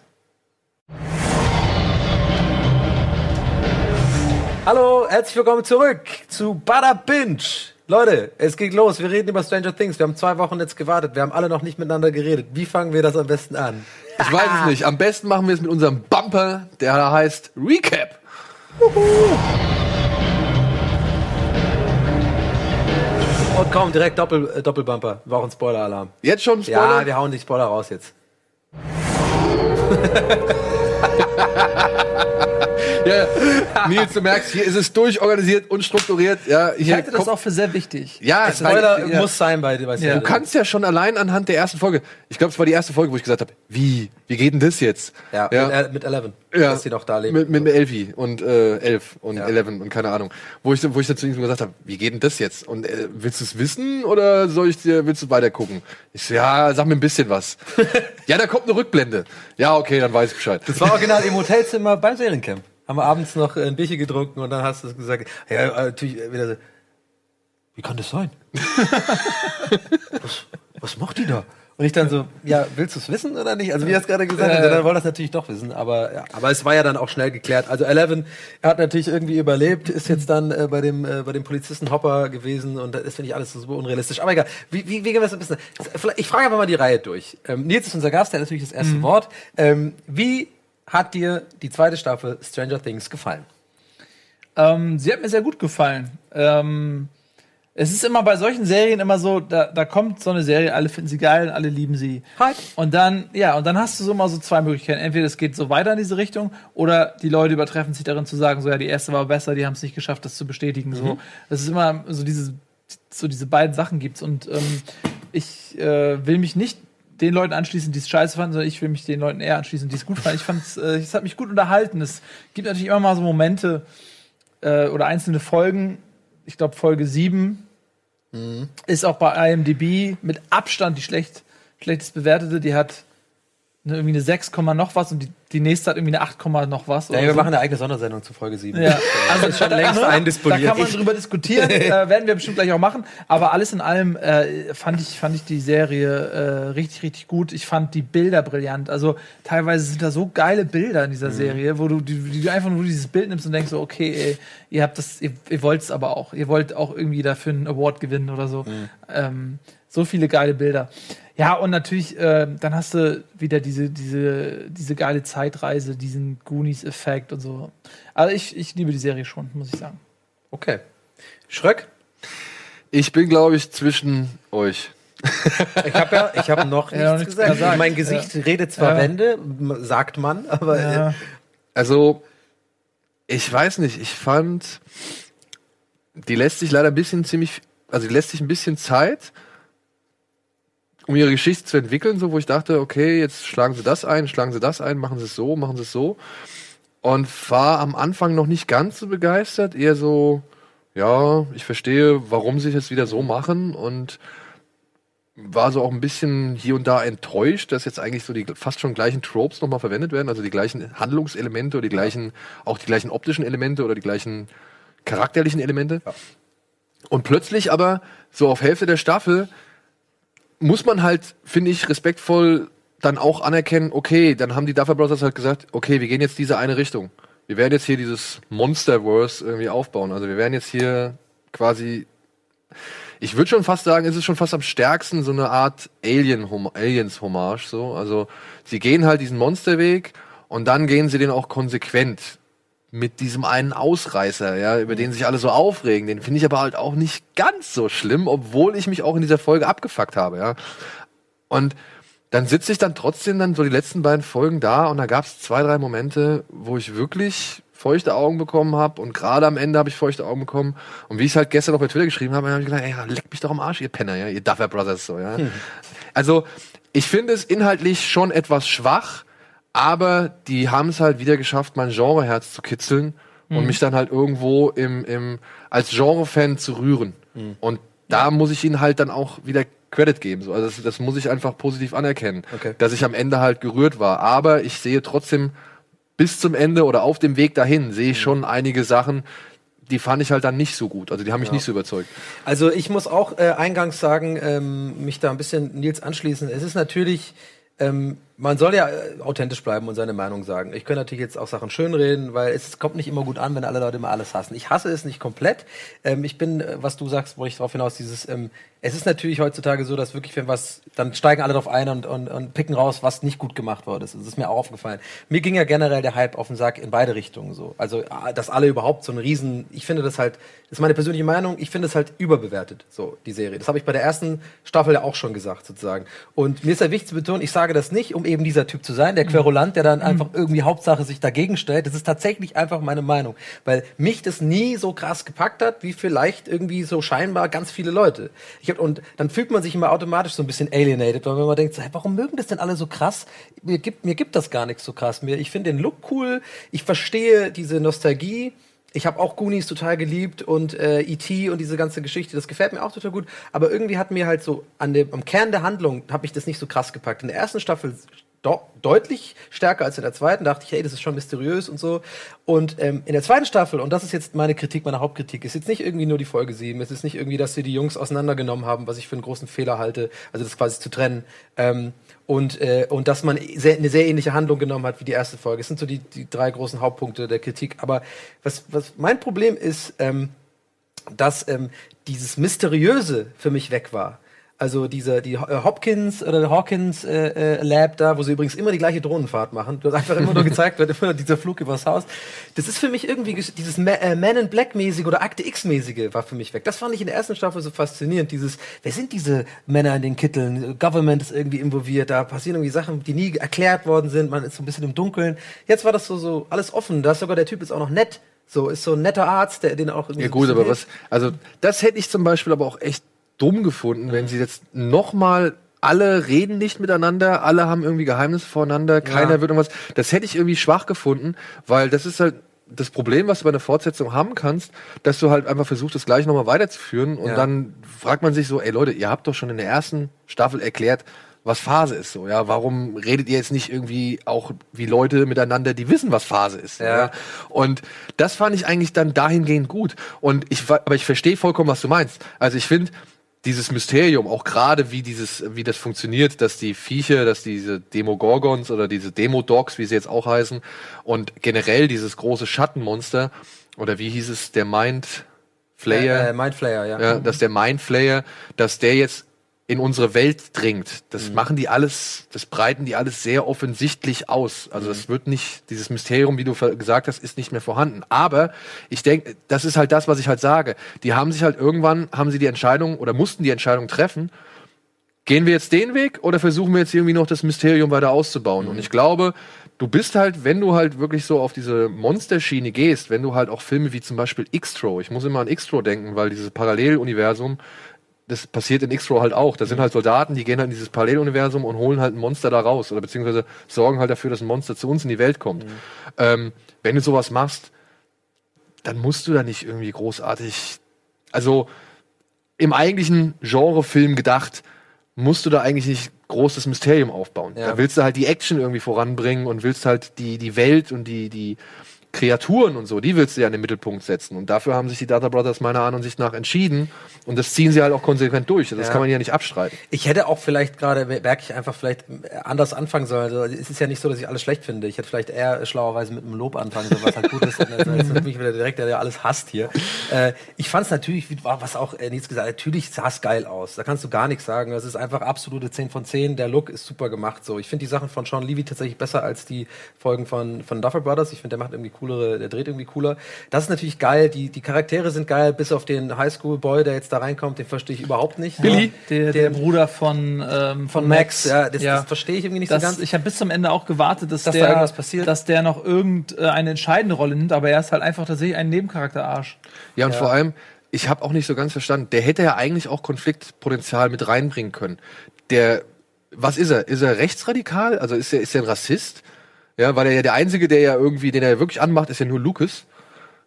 Speaker 1: Hallo, herzlich willkommen zurück zu Bada Binge. Leute, es geht los. Wir reden über Stranger Things. Wir haben zwei Wochen jetzt gewartet. Wir haben alle noch nicht miteinander geredet. Wie fangen wir das am besten an?
Speaker 3: Ich weiß es nicht. Am besten machen wir es mit unserem Bumper, der heißt Recap. Uhu.
Speaker 1: Und komm, direkt Doppel, äh, Doppelbumper. Wir brauchen Spoiler-Alarm.
Speaker 3: Jetzt schon
Speaker 1: Spoiler? Ja, wir hauen die Spoiler raus jetzt.
Speaker 3: ja, Nils, du merkst, hier ist es durchorganisiert und strukturiert. Ja,
Speaker 2: ich halte das auch für sehr wichtig.
Speaker 1: Ja, Spoiler ja. muss sein bei dir.
Speaker 3: Ja. Du kannst ja schon allein anhand der ersten Folge, ich glaube, es war die erste Folge, wo ich gesagt habe, wie, wie geht denn das jetzt?
Speaker 1: Ja, ja. mit Eleven,
Speaker 3: ja. dass die noch da leben. Mit, mit Elfi und äh, Elf und ja. Eleven und keine Ahnung. Wo ich, wo ich dazu gesagt habe, wie geht denn das jetzt? Und äh, willst du es wissen oder soll ich dir, willst du weiter gucken? Ich so, ja, sag mir ein bisschen was. ja, da kommt eine Rückblende. Ja, okay, dann weiß ich Bescheid.
Speaker 1: Das war original im Hotelzimmer beim Seriencamp haben wir abends noch ein Bierchen getrunken und dann hast du gesagt, ja, äh, natürlich wieder so, wie kann das sein? was, was macht die da? Und ich dann so, ja, willst du es wissen oder nicht? Also wie er es gerade gesagt hat, dann wollte das natürlich doch wissen. Aber, ja, aber es war ja dann auch schnell geklärt. Also Eleven, er hat natürlich irgendwie überlebt, ist jetzt dann äh, bei dem äh, bei dem Polizisten Hopper gewesen und das finde ich alles so super unrealistisch. Aber egal, wie, wie, wie gehen wir das ein bisschen? Ich frage einfach mal die Reihe durch. Ähm, Nils ist unser Gast, der hat natürlich das erste mhm. Wort. Ähm, wie hat dir die zweite Staffel Stranger Things gefallen?
Speaker 2: Ähm, sie hat mir sehr gut gefallen. Ähm, es ist immer bei solchen Serien immer so, da, da kommt so eine Serie, alle finden sie geil, alle lieben sie.
Speaker 1: Halt.
Speaker 2: Und dann, ja, und dann hast du so mal so zwei Möglichkeiten. Entweder es geht so weiter in diese Richtung oder die Leute übertreffen sich darin zu sagen, so ja, die erste war besser, die haben es nicht geschafft, das zu bestätigen. Mhm. So, es ist immer so diese, so diese beiden Sachen gibt's. Und ähm, ich äh, will mich nicht den Leuten anschließen, die es scheiße fanden, sondern ich will mich den Leuten eher anschließen, die es gut fanden. Ich fand es, äh, es hat mich gut unterhalten. Es gibt natürlich immer mal so Momente äh, oder einzelne Folgen. Ich glaube, Folge 7 mhm. ist auch bei IMDb mit Abstand die schlecht, schlechtest bewertete. Die hat eine, irgendwie eine 6, noch was und die, die nächste hat irgendwie eine 8, noch was.
Speaker 1: Ja, wir so. machen eine eigene Sondersendung zu Folge 7.
Speaker 2: Ja. Also ist schon längst eindisponiert. Da kann man drüber diskutieren, äh, werden wir bestimmt gleich auch machen. Aber alles in allem äh, fand, ich, fand ich die Serie äh, richtig, richtig gut. Ich fand die Bilder brillant. Also teilweise sind da so geile Bilder in dieser mhm. Serie, wo du, die, die einfach nur dieses Bild nimmst und denkst so, okay, ey, ihr habt das, ihr, ihr wollt es aber auch. Ihr wollt auch irgendwie dafür einen Award gewinnen oder so. Mhm. Ähm, So viele geile Bilder. Ja, und natürlich, äh, dann hast du wieder diese, diese, diese geile Zeitreise, diesen Goonies-Effekt und so. Also ich, ich liebe die Serie schon, muss ich sagen.
Speaker 1: Okay. Schröck?
Speaker 3: Ich bin, glaube ich, zwischen euch.
Speaker 1: ich habe ja, ich habe noch nichts, ja, nichts gesagt. gesagt. Mein Gesicht ja. redet zwar ja. Wände, sagt man, aber. Ja. Äh,
Speaker 3: also, ich weiß nicht, ich fand, die lässt sich leider ein bisschen ziemlich, also die lässt sich ein bisschen Zeit um ihre Geschichte zu entwickeln, so wo ich dachte, okay, jetzt schlagen sie das ein, schlagen sie das ein, machen sie es so, machen sie es so. Und war am Anfang noch nicht ganz so begeistert, eher so, ja, ich verstehe, warum sie es jetzt wieder so machen und war so auch ein bisschen hier und da enttäuscht, dass jetzt eigentlich so die fast schon gleichen Tropes nochmal verwendet werden, also die gleichen Handlungselemente oder die gleichen, auch die gleichen optischen Elemente oder die gleichen charakterlichen Elemente. Ja. Und plötzlich aber, so auf Hälfte der Staffel, muss man halt, finde ich, respektvoll dann auch anerkennen, okay, dann haben die Duffer Brothers halt gesagt, okay, wir gehen jetzt diese eine Richtung. Wir werden jetzt hier dieses Monsterverse irgendwie aufbauen. Also wir werden jetzt hier quasi, ich würde schon fast sagen, es ist schon fast am stärksten so eine Art Alien Aliens Hommage so. Also sie gehen halt diesen Monsterweg und dann gehen sie den auch konsequent mit diesem einen Ausreißer, ja, über den sich alle so aufregen. Den finde ich aber halt auch nicht ganz so schlimm, obwohl ich mich auch in dieser Folge abgefuckt habe, ja. Und dann sitze ich dann trotzdem dann so die letzten beiden Folgen da und da gab es zwei, drei Momente, wo ich wirklich feuchte Augen bekommen habe und gerade am Ende habe ich feuchte Augen bekommen und wie ich es halt gestern auch bei Twitter geschrieben habe, habe ich gedacht, ey, leck mich doch am Arsch, ihr Penner, ja, ihr Duffer Brothers so, ja. Hm. Also, ich finde es inhaltlich schon etwas schwach, aber die haben es halt wieder geschafft, mein Genreherz zu kitzeln mhm. und mich dann halt irgendwo im, im, als Genre-Fan zu rühren. Mhm. Und da ja. muss ich ihnen halt dann auch wieder Credit geben. So. Also das, das muss ich einfach positiv anerkennen, okay. dass ich am Ende halt gerührt war. Aber ich sehe trotzdem bis zum Ende oder auf dem Weg dahin sehe ich mhm. schon einige Sachen, die fand ich halt dann nicht so gut. Also die haben mich ja. nicht so überzeugt.
Speaker 1: Also ich muss auch äh, eingangs sagen, ähm, mich da ein bisschen Nils anschließen. Es ist natürlich ähm, man soll ja äh, authentisch bleiben und seine Meinung sagen. Ich könnte natürlich jetzt auch Sachen schönreden, weil es kommt nicht immer gut an, wenn alle Leute immer alles hassen. Ich hasse es nicht komplett. Ähm, ich bin, äh, was du sagst, wo ich darauf hinaus, dieses, ähm, es ist natürlich heutzutage so, dass wirklich, wenn was, dann steigen alle drauf ein und, und, und picken raus, was nicht gut gemacht worden ist. Das ist mir auch aufgefallen. Mir ging ja generell der Hype auf den Sack in beide Richtungen so. Also, ah, dass alle überhaupt so einen riesen, ich finde das halt, das ist meine persönliche Meinung, ich finde es halt überbewertet, so, die Serie. Das habe ich bei der ersten Staffel ja auch schon gesagt, sozusagen. Und mir ist ja wichtig zu betonen, ich sage das nicht, um eben dieser Typ zu sein, der Querulant, der dann mhm. einfach irgendwie Hauptsache sich dagegen stellt. Das ist tatsächlich einfach meine Meinung. Weil mich das nie so krass gepackt hat, wie vielleicht irgendwie so scheinbar ganz viele Leute. Ich hab, und dann fühlt man sich immer automatisch so ein bisschen alienated, weil man denkt, so, hey, warum mögen das denn alle so krass? Mir gibt, mir gibt das gar nichts so krass. Mir, ich finde den Look cool, ich verstehe diese Nostalgie. Ich habe auch Goonies total geliebt und äh, E.T. und diese ganze Geschichte, das gefällt mir auch total gut. Aber irgendwie hat mir halt so an dem, am Kern der Handlung, habe ich das nicht so krass gepackt. In der ersten Staffel deutlich stärker als in der zweiten. Da dachte ich, hey, das ist schon mysteriös und so. Und ähm, in der zweiten Staffel, und das ist jetzt meine Kritik, meine Hauptkritik, ist jetzt nicht irgendwie nur die Folge 7, es ist nicht irgendwie, dass sie die Jungs auseinandergenommen haben, was ich für einen großen Fehler halte, also das quasi zu trennen. Ähm, und, äh, und dass man sehr, eine sehr ähnliche Handlung genommen hat wie die erste Folge. Das sind so die, die drei großen Hauptpunkte der Kritik. Aber was, was mein Problem ist, ähm, dass ähm, dieses Mysteriöse für mich weg war. Also diese die äh, Hopkins oder Hawkins äh, äh, Lab da, wo sie übrigens immer die gleiche Drohnenfahrt machen, das einfach immer nur gezeigt wird, immer dieser Flug übers Haus. Das ist für mich irgendwie dieses Ma äh, Man in Black mäßige oder Akte X mäßige war für mich weg. Das fand ich in der ersten Staffel so faszinierend. Dieses, wer sind diese Männer in den Kitteln? Government ist irgendwie involviert, da passieren irgendwie Sachen, die nie erklärt worden sind. Man ist so ein bisschen im Dunkeln. Jetzt war das so so alles offen. Da ist sogar der Typ ist auch noch nett. So, ist so ein netter Arzt, der den auch.
Speaker 3: Ja, gut, aber was, also, das hätte ich zum Beispiel aber auch echt dumm gefunden, wenn sie jetzt nochmal alle reden nicht miteinander, alle haben irgendwie Geheimnisse voreinander, keiner ja. wird irgendwas. Das hätte ich irgendwie schwach gefunden, weil das ist halt das Problem, was du bei einer Fortsetzung haben kannst, dass du halt einfach versuchst, das gleich nochmal weiterzuführen und ja. dann fragt man sich so, ey Leute, ihr habt doch schon in der ersten Staffel erklärt, was Phase ist so, ja. Warum redet ihr jetzt nicht irgendwie auch wie Leute miteinander, die wissen, was Phase ist? Ja. ja? Und das fand ich eigentlich dann dahingehend gut. Und ich, aber ich verstehe vollkommen, was du meinst. Also ich finde, dieses Mysterium, auch gerade wie dieses, wie das funktioniert, dass die Viecher, dass diese Demogorgons oder diese Demodogs, wie sie jetzt auch heißen, und generell dieses große Schattenmonster, oder wie hieß es, der Mind Flayer?
Speaker 1: Äh, äh, Mind Flayer, ja.
Speaker 3: ja. Dass der Mind Flayer, dass der jetzt in unsere Welt dringt. Das mhm. machen die alles, das breiten die alles sehr offensichtlich aus. Also es mhm. wird nicht, dieses Mysterium, wie du gesagt hast, ist nicht mehr vorhanden. Aber ich denke, das ist halt das, was ich halt sage. Die haben sich halt irgendwann, haben sie die Entscheidung oder mussten die Entscheidung treffen, gehen wir jetzt den Weg oder versuchen wir jetzt irgendwie noch das Mysterium weiter auszubauen? Mhm. Und ich glaube, du bist halt, wenn du halt wirklich so auf diese Monsterschiene gehst, wenn du halt auch Filme wie zum Beispiel X-Tro, ich muss immer an X-Tro denken, weil dieses Paralleluniversum, das passiert in X-Tro halt auch. Da sind halt Soldaten, die gehen halt in dieses Paralleluniversum und holen halt ein Monster da raus oder beziehungsweise sorgen halt dafür, dass ein Monster zu uns in die Welt kommt. Mhm. Ähm, wenn du sowas machst, dann musst du da nicht irgendwie großartig, also im eigentlichen Genrefilm gedacht, musst du da eigentlich nicht großes Mysterium aufbauen. Ja. Da willst du halt die Action irgendwie voranbringen und willst halt die, die Welt und die, die, Kreaturen und so, die willst du ja in den Mittelpunkt setzen. Und dafür haben sich die Data Brothers meiner Ansicht nach entschieden. Und das ziehen sie halt auch konsequent durch. Das ja. kann man ja nicht abstreiten.
Speaker 1: Ich hätte auch vielleicht gerade, merke ich einfach vielleicht anders anfangen sollen. Also, es ist ja nicht so, dass ich alles schlecht finde. Ich hätte vielleicht eher schlauerweise mit einem Lob anfangen sollen, was halt gut ist. Und jetzt mich wieder direkt, der, der alles hasst hier. Äh, ich fand es natürlich, was auch äh, Nils gesagt hat, natürlich sah es geil aus. Da kannst du gar nichts sagen. Das ist einfach absolute 10 von 10. Der Look ist super gemacht. So, ich finde die Sachen von Sean Levy tatsächlich besser als die Folgen von, von Duffer Brothers. Ich finde, der macht irgendwie coolere, der dreht irgendwie cooler. Das ist natürlich geil, die, die Charaktere sind geil, bis auf den Highschool-Boy, der jetzt da reinkommt, den verstehe ich überhaupt nicht.
Speaker 2: Billy, der, der, Bruder von, ähm, von Max.
Speaker 1: Ja, das, ja. das verstehe ich irgendwie nicht
Speaker 2: das,
Speaker 1: so ganz.
Speaker 2: Ich habe bis zum Ende auch gewartet, dass, dass der, da passiert. dass der noch irgendeine entscheidende Rolle nimmt, aber er ist halt einfach tatsächlich ein Nebencharakter-Arsch.
Speaker 3: Ja, und ja. vor allem, ich habe auch nicht so ganz verstanden, der hätte ja eigentlich auch Konfliktpotenzial mit reinbringen können. Der, was ist er? Ist er rechtsradikal? Also ist er, ist er ein Rassist? Ja, weil er ja der Einzige, der ja irgendwie, den er wirklich anmacht, ist ja nur Lucas.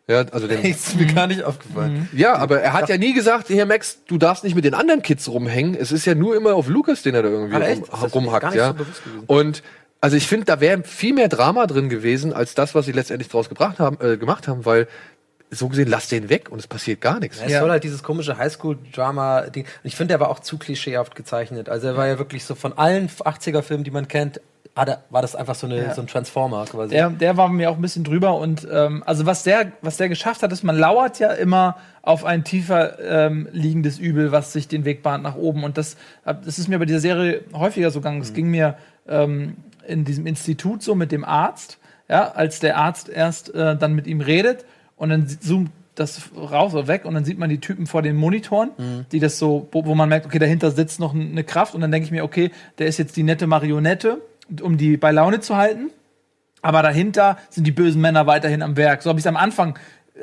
Speaker 3: Ja, also den.
Speaker 1: ist mir gar nicht aufgefallen.
Speaker 3: Mhm. Ja, aber er hat ja nie gesagt, hier Max, du darfst nicht mit den anderen Kids rumhängen. Es ist ja nur immer auf Lucas, den er da irgendwie rum, rumhackt, ja. So Und also ich finde, da wäre viel mehr Drama drin gewesen, als das, was sie letztendlich draus gebracht haben, äh, gemacht haben, weil so gesehen, lass den weg und es passiert gar nichts.
Speaker 1: Ja, es ja. soll halt dieses komische Highschool-Drama-Ding. Ich finde, der war auch zu klischeehaft gezeichnet. Also er war ja wirklich so von allen 80er-Filmen, die man kennt, war das einfach so, eine, ja. so ein Transformer quasi.
Speaker 2: Der, der war mir auch ein bisschen drüber und ähm, also was der, was der geschafft hat, ist, man lauert ja immer auf ein tiefer ähm, liegendes Übel, was sich den Weg bahnt nach oben. Und das, das ist mir bei dieser Serie häufiger so gegangen. Es mhm. ging mir ähm, in diesem Institut so mit dem Arzt, ja, als der Arzt erst äh, dann mit ihm redet und dann zoomt das raus oder weg und dann sieht man die Typen vor den Monitoren, mhm. die das so, wo, wo, man merkt, okay, dahinter sitzt noch eine Kraft und dann denke ich mir, okay, der ist jetzt die nette Marionette um die bei Laune zu halten. Aber dahinter sind die bösen Männer weiterhin am Werk. So habe ich es am Anfang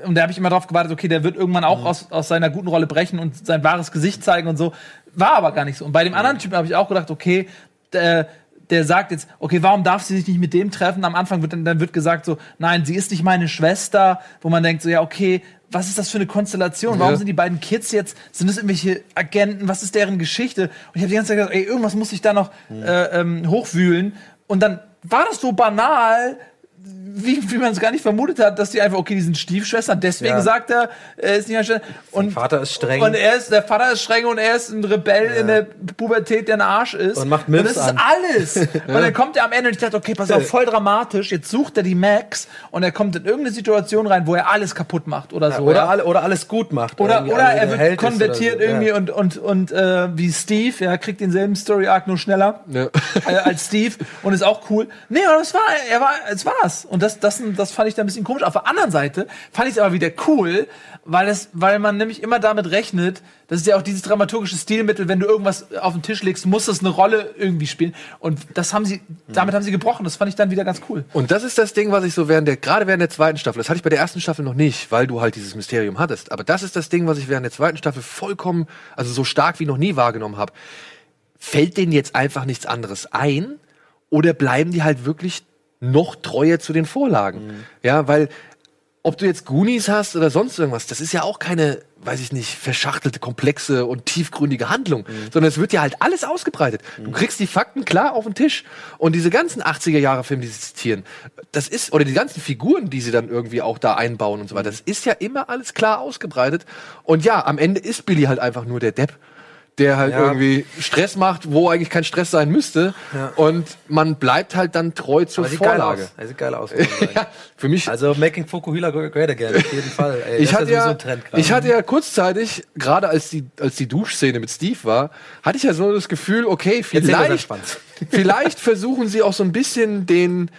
Speaker 2: und da habe ich immer darauf gewartet, okay, der wird irgendwann auch mhm. aus, aus seiner guten Rolle brechen und sein wahres Gesicht zeigen und so. War aber gar nicht so. Und bei dem anderen Typen habe ich auch gedacht, okay, der, der sagt jetzt, okay, warum darf sie sich nicht mit dem treffen? Am Anfang wird dann, dann wird gesagt so, nein, sie ist nicht meine Schwester, wo man denkt so, ja, okay, was ist das für eine Konstellation? Warum ja. sind die beiden Kids jetzt, sind das irgendwelche Agenten? Was ist deren Geschichte? Und ich habe die ganze Zeit gedacht, ey, irgendwas muss ich da noch mhm. äh, ähm, hochwühlen. Und dann war das so banal, wie, wie man es gar nicht vermutet hat, dass die einfach, okay, die sind Stiefschwestern, deswegen ja. sagt er, er ist nicht ein
Speaker 1: Und der Vater ist streng.
Speaker 2: Und er ist, der Vater ist streng und er ist ein Rebell ja. in der Pubertät, der ein Arsch ist.
Speaker 1: Und macht Milfs
Speaker 2: Und das ist alles. ja. Und dann kommt er am Ende und ich dachte, okay, pass auf, voll dramatisch, jetzt sucht er die Max und er kommt in irgendeine Situation rein, wo er alles kaputt macht oder so.
Speaker 1: Oder, oder, oder alles gut macht.
Speaker 2: Oder, oder, er wird konvertiert so. irgendwie und, und, und äh, wie Steve, ja, kriegt denselben Story-Arc nur schneller äh, als Steve und ist auch cool. Nee, aber das war, er war, es war's. Und das, das das fand ich da ein bisschen komisch. Auf der anderen Seite fand ich es aber wieder cool, weil es, weil man nämlich immer damit rechnet, das ist ja auch dieses dramaturgische Stilmittel, wenn du irgendwas auf den Tisch legst, muss das eine Rolle irgendwie spielen. Und das haben sie, damit haben sie gebrochen. Das fand ich dann wieder ganz cool.
Speaker 3: Und das ist das Ding, was ich so während der, gerade während der zweiten Staffel, das hatte ich bei der ersten Staffel noch nicht, weil du halt dieses Mysterium hattest. Aber das ist das Ding, was ich während der zweiten Staffel vollkommen, also so stark wie noch nie wahrgenommen habe. Fällt denen jetzt einfach nichts anderes ein? Oder bleiben die halt wirklich noch treuer zu den Vorlagen. Mhm. Ja, weil ob du jetzt Goonies hast oder sonst irgendwas, das ist ja auch keine, weiß ich nicht, verschachtelte, komplexe und tiefgründige Handlung, mhm. sondern es wird ja halt alles ausgebreitet. Mhm. Du kriegst die Fakten klar auf den Tisch. Und diese ganzen 80er Jahre Filme, die sie zitieren, das ist, oder die ganzen Figuren, die sie dann irgendwie auch da einbauen und so weiter, das ist ja immer alles klar ausgebreitet. Und ja, am Ende ist Billy halt einfach nur der Depp der halt ja. irgendwie Stress macht, wo eigentlich kein Stress sein müsste. Ja. Und man bleibt halt dann treu zur Aber Vorlage.
Speaker 1: Geil sieht geil aus.
Speaker 3: ja, für mich.
Speaker 1: Also Making Fukuhila Great Again, auf jeden Fall.
Speaker 3: Ey, ich, hatte ja, ich hatte ja kurzzeitig, gerade als die, als die Duschszene mit Steve war, hatte ich ja so das Gefühl, okay, vielleicht, vielleicht versuchen sie auch so ein bisschen den,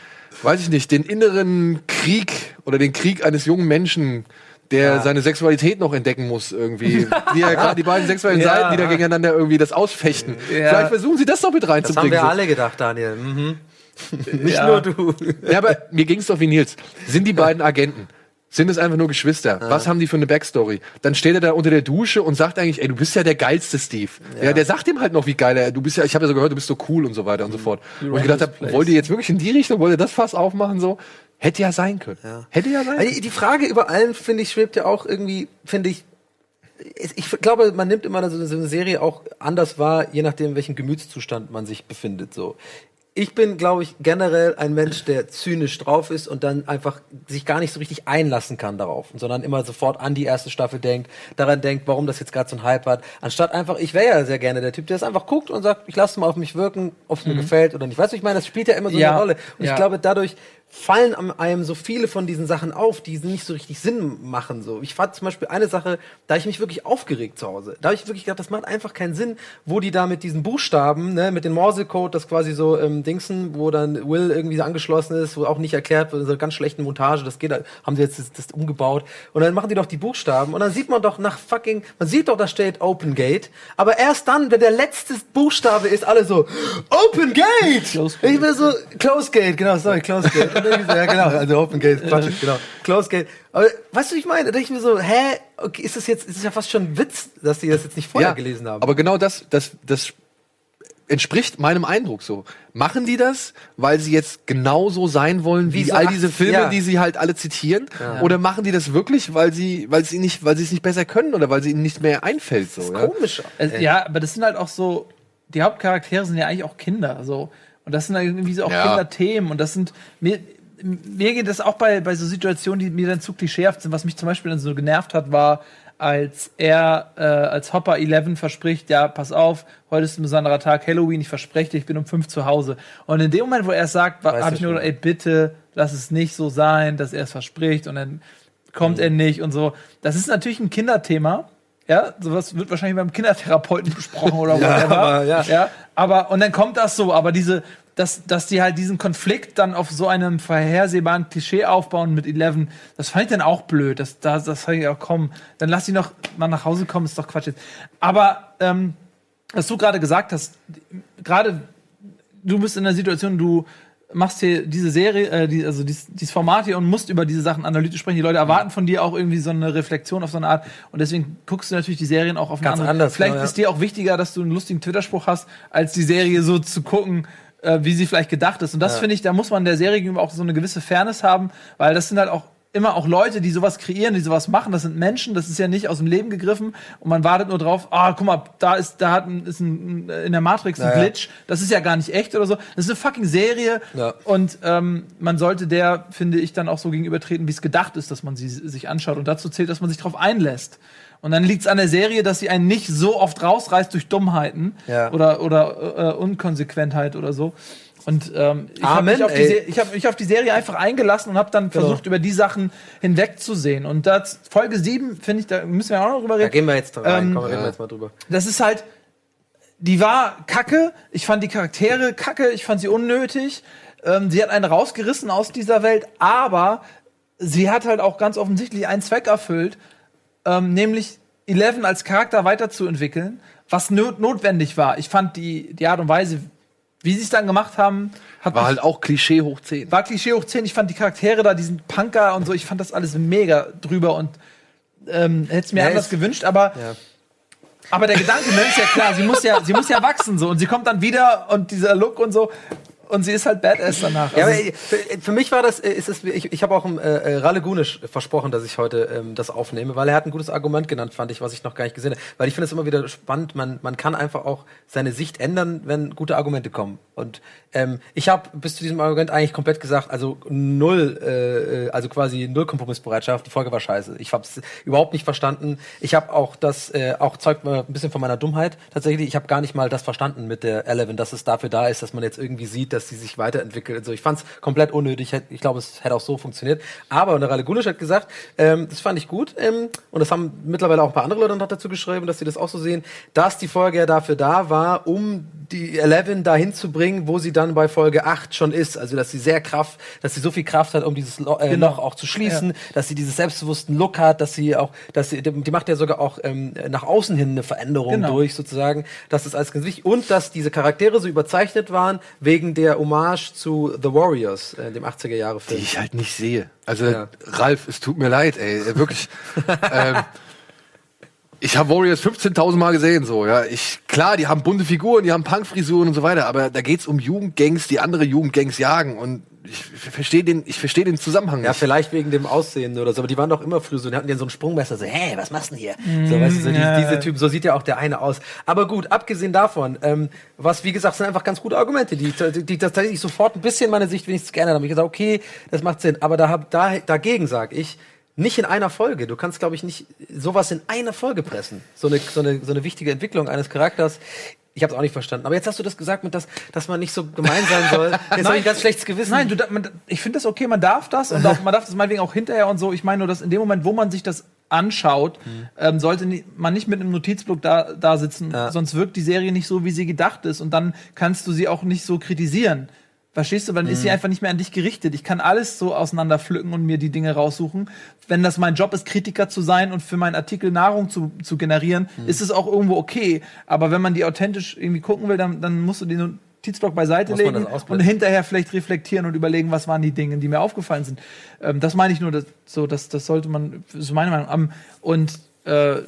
Speaker 3: weiß ich nicht, den inneren Krieg oder den Krieg eines jungen Menschen der ja. seine Sexualität noch entdecken muss irgendwie. Die ja gerade die beiden sexuellen ja. Seiten, die da gegeneinander irgendwie das ausfechten. Ja. Vielleicht versuchen sie das noch mit reinzubringen.
Speaker 1: Das haben wir alle gedacht, Daniel. Mhm.
Speaker 3: Nicht nur du. Ja, aber mir ging es doch wie Nils. Sind die beiden Agenten? Sind es einfach nur Geschwister? Ja. Was haben die für eine Backstory? Dann steht er da unter der Dusche und sagt eigentlich, ey, du bist ja der geilste Steve. Ja, ja der sagt ihm halt noch, wie geil er, du bist ja, ich habe ja so gehört, du bist so cool und so weiter und so fort. Und ich gedacht habe, wollt ihr jetzt wirklich in die Richtung, wollt ihr das Fass aufmachen so? Hätte ja sein können. Ja. Hätte ja sein
Speaker 1: können. Die Frage über allen, finde ich, schwebt ja auch irgendwie, finde ich, ich glaube, man nimmt immer so eine Serie auch anders wahr, je nachdem, in welchem Gemütszustand man sich befindet. So, ich bin, glaube ich, generell ein Mensch, der zynisch drauf ist und dann einfach sich gar nicht so richtig einlassen kann darauf, sondern immer sofort an die erste Staffel denkt, daran denkt, warum das jetzt gerade so ein Hype hat, anstatt einfach, ich wäre ja sehr gerne der Typ, der es einfach guckt und sagt, ich lasse mal auf mich wirken, ob es mhm. mir gefällt oder nicht. Weißt du, ich meine, das spielt ja immer so ja. eine Rolle. Und ja. ich glaube, dadurch fallen einem so viele von diesen Sachen auf, die nicht so richtig Sinn machen. So, ich fand zum Beispiel eine Sache, da ich mich wirklich aufgeregt zu Hause. Da habe ich wirklich gedacht, das macht einfach keinen Sinn, wo die da mit diesen Buchstaben, ne, mit dem Morsecode, das quasi so ähm, Dingsen, wo dann Will irgendwie so angeschlossen ist, wo auch nicht erklärt wird, so eine ganz schlechten Montage, das geht, haben sie jetzt das, das, umgebaut. Und dann machen die doch die Buchstaben und dann sieht man doch nach fucking, man sieht doch, da steht Open Gate, aber erst dann, wenn der letzte Buchstabe ist, alle so Open Gate. Ich bin so Close Gate, genau, sorry, Close Gate ja, genau. Also Open Gate, Quatsch, genau. Close Gate. Aber weißt du, ich meine? Da denke ich mir so, hä, okay, ist das jetzt, ist das ja fast schon ein Witz, dass die das jetzt nicht vorher ja, gelesen haben.
Speaker 3: Aber genau das, das, das entspricht meinem Eindruck so. Machen die das, weil sie jetzt genauso sein wollen wie, wie so all diese Filme, ja. die sie halt alle zitieren? Ja. Oder machen die das wirklich, weil sie, weil sie nicht, weil sie es nicht besser können oder weil sie ihnen nicht mehr einfällt? So, das ist
Speaker 2: ja? komisch. Also, ja, aber das sind halt auch so, die Hauptcharaktere sind ja eigentlich auch Kinder. So. Und das sind irgendwie so auch ja. Kinderthemen. Und das sind, mir, mir geht das auch bei, bei so Situationen, die mir dann zu klischeehaft sind. Was mich zum Beispiel dann so genervt hat, war, als er, äh, als Hopper 11 verspricht, ja, pass auf, heute ist ein besonderer Tag, Halloween, ich verspreche dir, ich bin um fünf zu Hause. Und in dem Moment, wo er es sagt, habe ich nur, ey, bitte, lass es nicht so sein, dass er es verspricht und dann kommt mhm. er nicht und so. Das ist natürlich ein Kinderthema. Ja, sowas wird wahrscheinlich beim Kindertherapeuten besprochen oder ja, whatever. Aber, ja. ja. aber, und dann kommt das so, aber diese, dass, dass die halt diesen Konflikt dann auf so einem vorhersehbaren Klischee aufbauen mit Eleven, das fand ich dann auch blöd. Das, das, das fand ich auch, komm, dann lass sie noch mal nach Hause kommen, ist doch Quatsch jetzt. Aber, ähm, was du gerade gesagt hast, gerade du bist in der Situation, du machst hier diese Serie, äh, die, also dieses, dieses Format hier und musst über diese Sachen analytisch sprechen. Die Leute erwarten von dir auch irgendwie so eine Reflexion auf so eine Art. Und deswegen guckst du natürlich die Serien auch auf eine
Speaker 1: Ganz andere. Anders,
Speaker 2: Vielleicht genau, ja. ist dir auch wichtiger, dass du einen lustigen Twitter-Spruch hast, als die Serie so zu gucken, äh, wie sie vielleicht gedacht ist. Und das ja. finde ich, da muss man der Serie gegenüber auch so eine gewisse Fairness haben, weil das sind halt auch immer auch Leute, die sowas kreieren, die sowas machen. Das sind Menschen, das ist ja nicht aus dem Leben gegriffen und man wartet nur drauf, ah, guck mal, da ist, da hat ein, ist ein, in der Matrix ein naja. Glitch, das ist ja gar nicht echt oder so. Das ist eine fucking Serie ja. und ähm, man sollte der, finde ich, dann auch so gegenübertreten, wie es gedacht ist, dass man sie sich anschaut. Und dazu zählt, dass man sich darauf einlässt. Und dann liegt es an der Serie, dass sie einen nicht so oft rausreißt durch Dummheiten ja. oder, oder äh, Unkonsequentheit oder so. Und ähm, ich habe mich, auf die ich hab mich auf die Serie einfach eingelassen und habe dann genau. versucht, über die Sachen hinwegzusehen. Und das, Folge 7, finde ich, da müssen wir auch noch drüber reden. Da
Speaker 1: gehen wir jetzt rein. Ähm, Komm, reden wir jetzt mal drüber.
Speaker 2: Das ist halt, die war kacke. Ich fand die Charaktere kacke. Ich fand sie unnötig. Ähm, sie hat einen rausgerissen aus dieser Welt, aber sie hat halt auch ganz offensichtlich einen Zweck erfüllt ähm, nämlich Eleven als Charakter weiterzuentwickeln, was not notwendig war. Ich fand die, die Art und Weise, wie sie es dann gemacht haben,
Speaker 3: hat war halt auch Klischee hoch 10.
Speaker 2: War Klischee hoch 10. Ich fand die Charaktere da, diesen Punker und so, ich fand das alles mega drüber und ähm, hätte es mir ja, anders gewünscht, aber ja. aber der Gedanke ne, ist ja klar, sie muss ja sie muss ja wachsen so und sie kommt dann wieder und dieser Look und so und sie ist halt Badass danach.
Speaker 1: Ja, also für, für, mich war das, äh, ist es, ich, ich habe auch äh, äh, Ralle Gunisch versprochen, dass ich heute ähm, das aufnehme, weil er hat ein gutes Argument genannt, fand ich, was ich noch gar nicht gesehen habe. Weil ich finde es immer wieder spannend, man, man kann einfach auch seine Sicht ändern, wenn gute Argumente kommen. Und ähm, ich habe bis zu diesem Argument eigentlich komplett gesagt, also null, äh, also quasi null Kompromissbereitschaft. Die Folge war scheiße. Ich habe es überhaupt nicht verstanden. Ich habe auch das, äh, auch zeugt ein bisschen von meiner Dummheit tatsächlich. Ich habe gar nicht mal das verstanden mit der Eleven, dass es dafür da ist, dass man jetzt irgendwie sieht, dass dass sie sich weiterentwickelt. Also ich fand es komplett unnötig. Ich glaube, es hätte auch so funktioniert. Aber Narale Gunisch hat gesagt, ähm, das fand ich gut. Ähm, und das haben mittlerweile auch ein paar andere Leute dazu geschrieben, dass sie das auch so sehen, dass die Folge ja dafür da war, um die Eleven dahin zu bringen, wo sie dann bei Folge 8 schon ist. Also dass sie sehr Kraft, dass sie so viel Kraft hat, um dieses Lo äh, genau. Loch auch zu schließen, ja. dass sie dieses selbstbewussten Look hat, dass sie auch, dass sie, die macht ja sogar auch ähm, nach außen hin eine Veränderung genau. durch sozusagen. Das ist alles ganz wichtig. Und dass diese Charaktere so überzeichnet waren wegen der Hommage zu The Warriors, äh, dem 80er Jahre Film.
Speaker 3: Die ich halt nicht sehe. Also ja. Ralf, es tut mir leid, ey, wirklich. ähm, ich habe Warriors 15.000 Mal gesehen, so, ja. Ich, klar, die haben bunte Figuren, die haben Punkfrisuren und so weiter, aber da geht's um Jugendgangs, die andere Jugendgangs jagen und ich verstehe den, ich verstehe den Zusammenhang
Speaker 1: nicht. Ja, vielleicht wegen dem Aussehen oder so, aber die waren doch immer früh so, die hatten ja so ein Sprungmesser, so, hä, was machst du denn hier? Mm, so, weißt du, so ja. die, diese Typen, so sieht ja auch der eine aus. Aber gut, abgesehen davon, ähm, was, wie gesagt, sind einfach ganz gute Argumente, die, die, die tatsächlich sofort ein bisschen meine Sicht wenigstens geändert haben. Ich gesagt, okay, das macht Sinn, aber da, hab, da, dagegen sag ich, nicht in einer Folge. Du kannst, glaube ich, nicht sowas in einer Folge pressen. So eine, so eine, so eine wichtige Entwicklung eines Charakters. Ich habe es auch nicht verstanden. Aber jetzt hast du das gesagt, mit das, dass man nicht so gemein sein soll. Jetzt habe ich ein ganz schlechtes Gewissen.
Speaker 2: Nein, du, man, ich finde das okay. Man darf das und auch, man darf das meinetwegen auch hinterher und so. Ich meine nur, dass in dem Moment, wo man sich das anschaut, mhm. ähm, sollte man nicht mit einem Notizblock da, da sitzen. Ja. Sonst wirkt die Serie nicht so, wie sie gedacht ist. Und dann kannst du sie auch nicht so kritisieren. Verstehst du? Dann mhm. ist sie mhm. einfach nicht mehr an dich gerichtet. Ich kann alles so auseinander pflücken und mir die Dinge raussuchen. Wenn das mein Job ist, Kritiker zu sein und für meinen Artikel Nahrung zu, zu generieren, mhm. ist es auch irgendwo okay. Aber wenn man die authentisch irgendwie gucken will, dann, dann musst du den Notizblock beiseite legen und hinterher vielleicht reflektieren und überlegen, was waren die Dinge, die mir aufgefallen sind. Ähm, das meine ich nur, dass, so, das, das sollte man, das ist meine Meinung. und äh,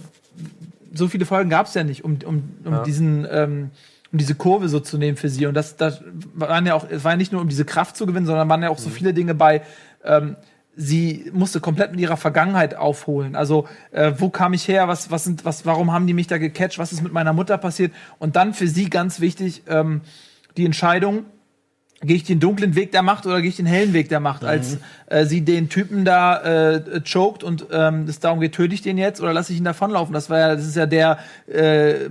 Speaker 2: so viele Folgen gab es ja nicht, um, um, um ja. diesen ähm, um diese Kurve so zu nehmen für sie. Und das, das waren ja auch, es war ja nicht nur um diese Kraft zu gewinnen, sondern waren ja auch so mhm. viele Dinge bei, ähm, sie musste komplett mit ihrer Vergangenheit aufholen. Also, äh, wo kam ich her? Was, was sind, was, warum haben die mich da gecatcht? Was ist mit meiner Mutter passiert? Und dann für sie ganz wichtig, ähm, die Entscheidung, gehe ich den dunklen Weg der Macht oder gehe ich den hellen Weg der Macht? Mhm. Als äh, sie den Typen da äh, choked und ähm, es darum geht, töte ich den jetzt oder lasse ich ihn davonlaufen? Das war ja, das ist ja der äh,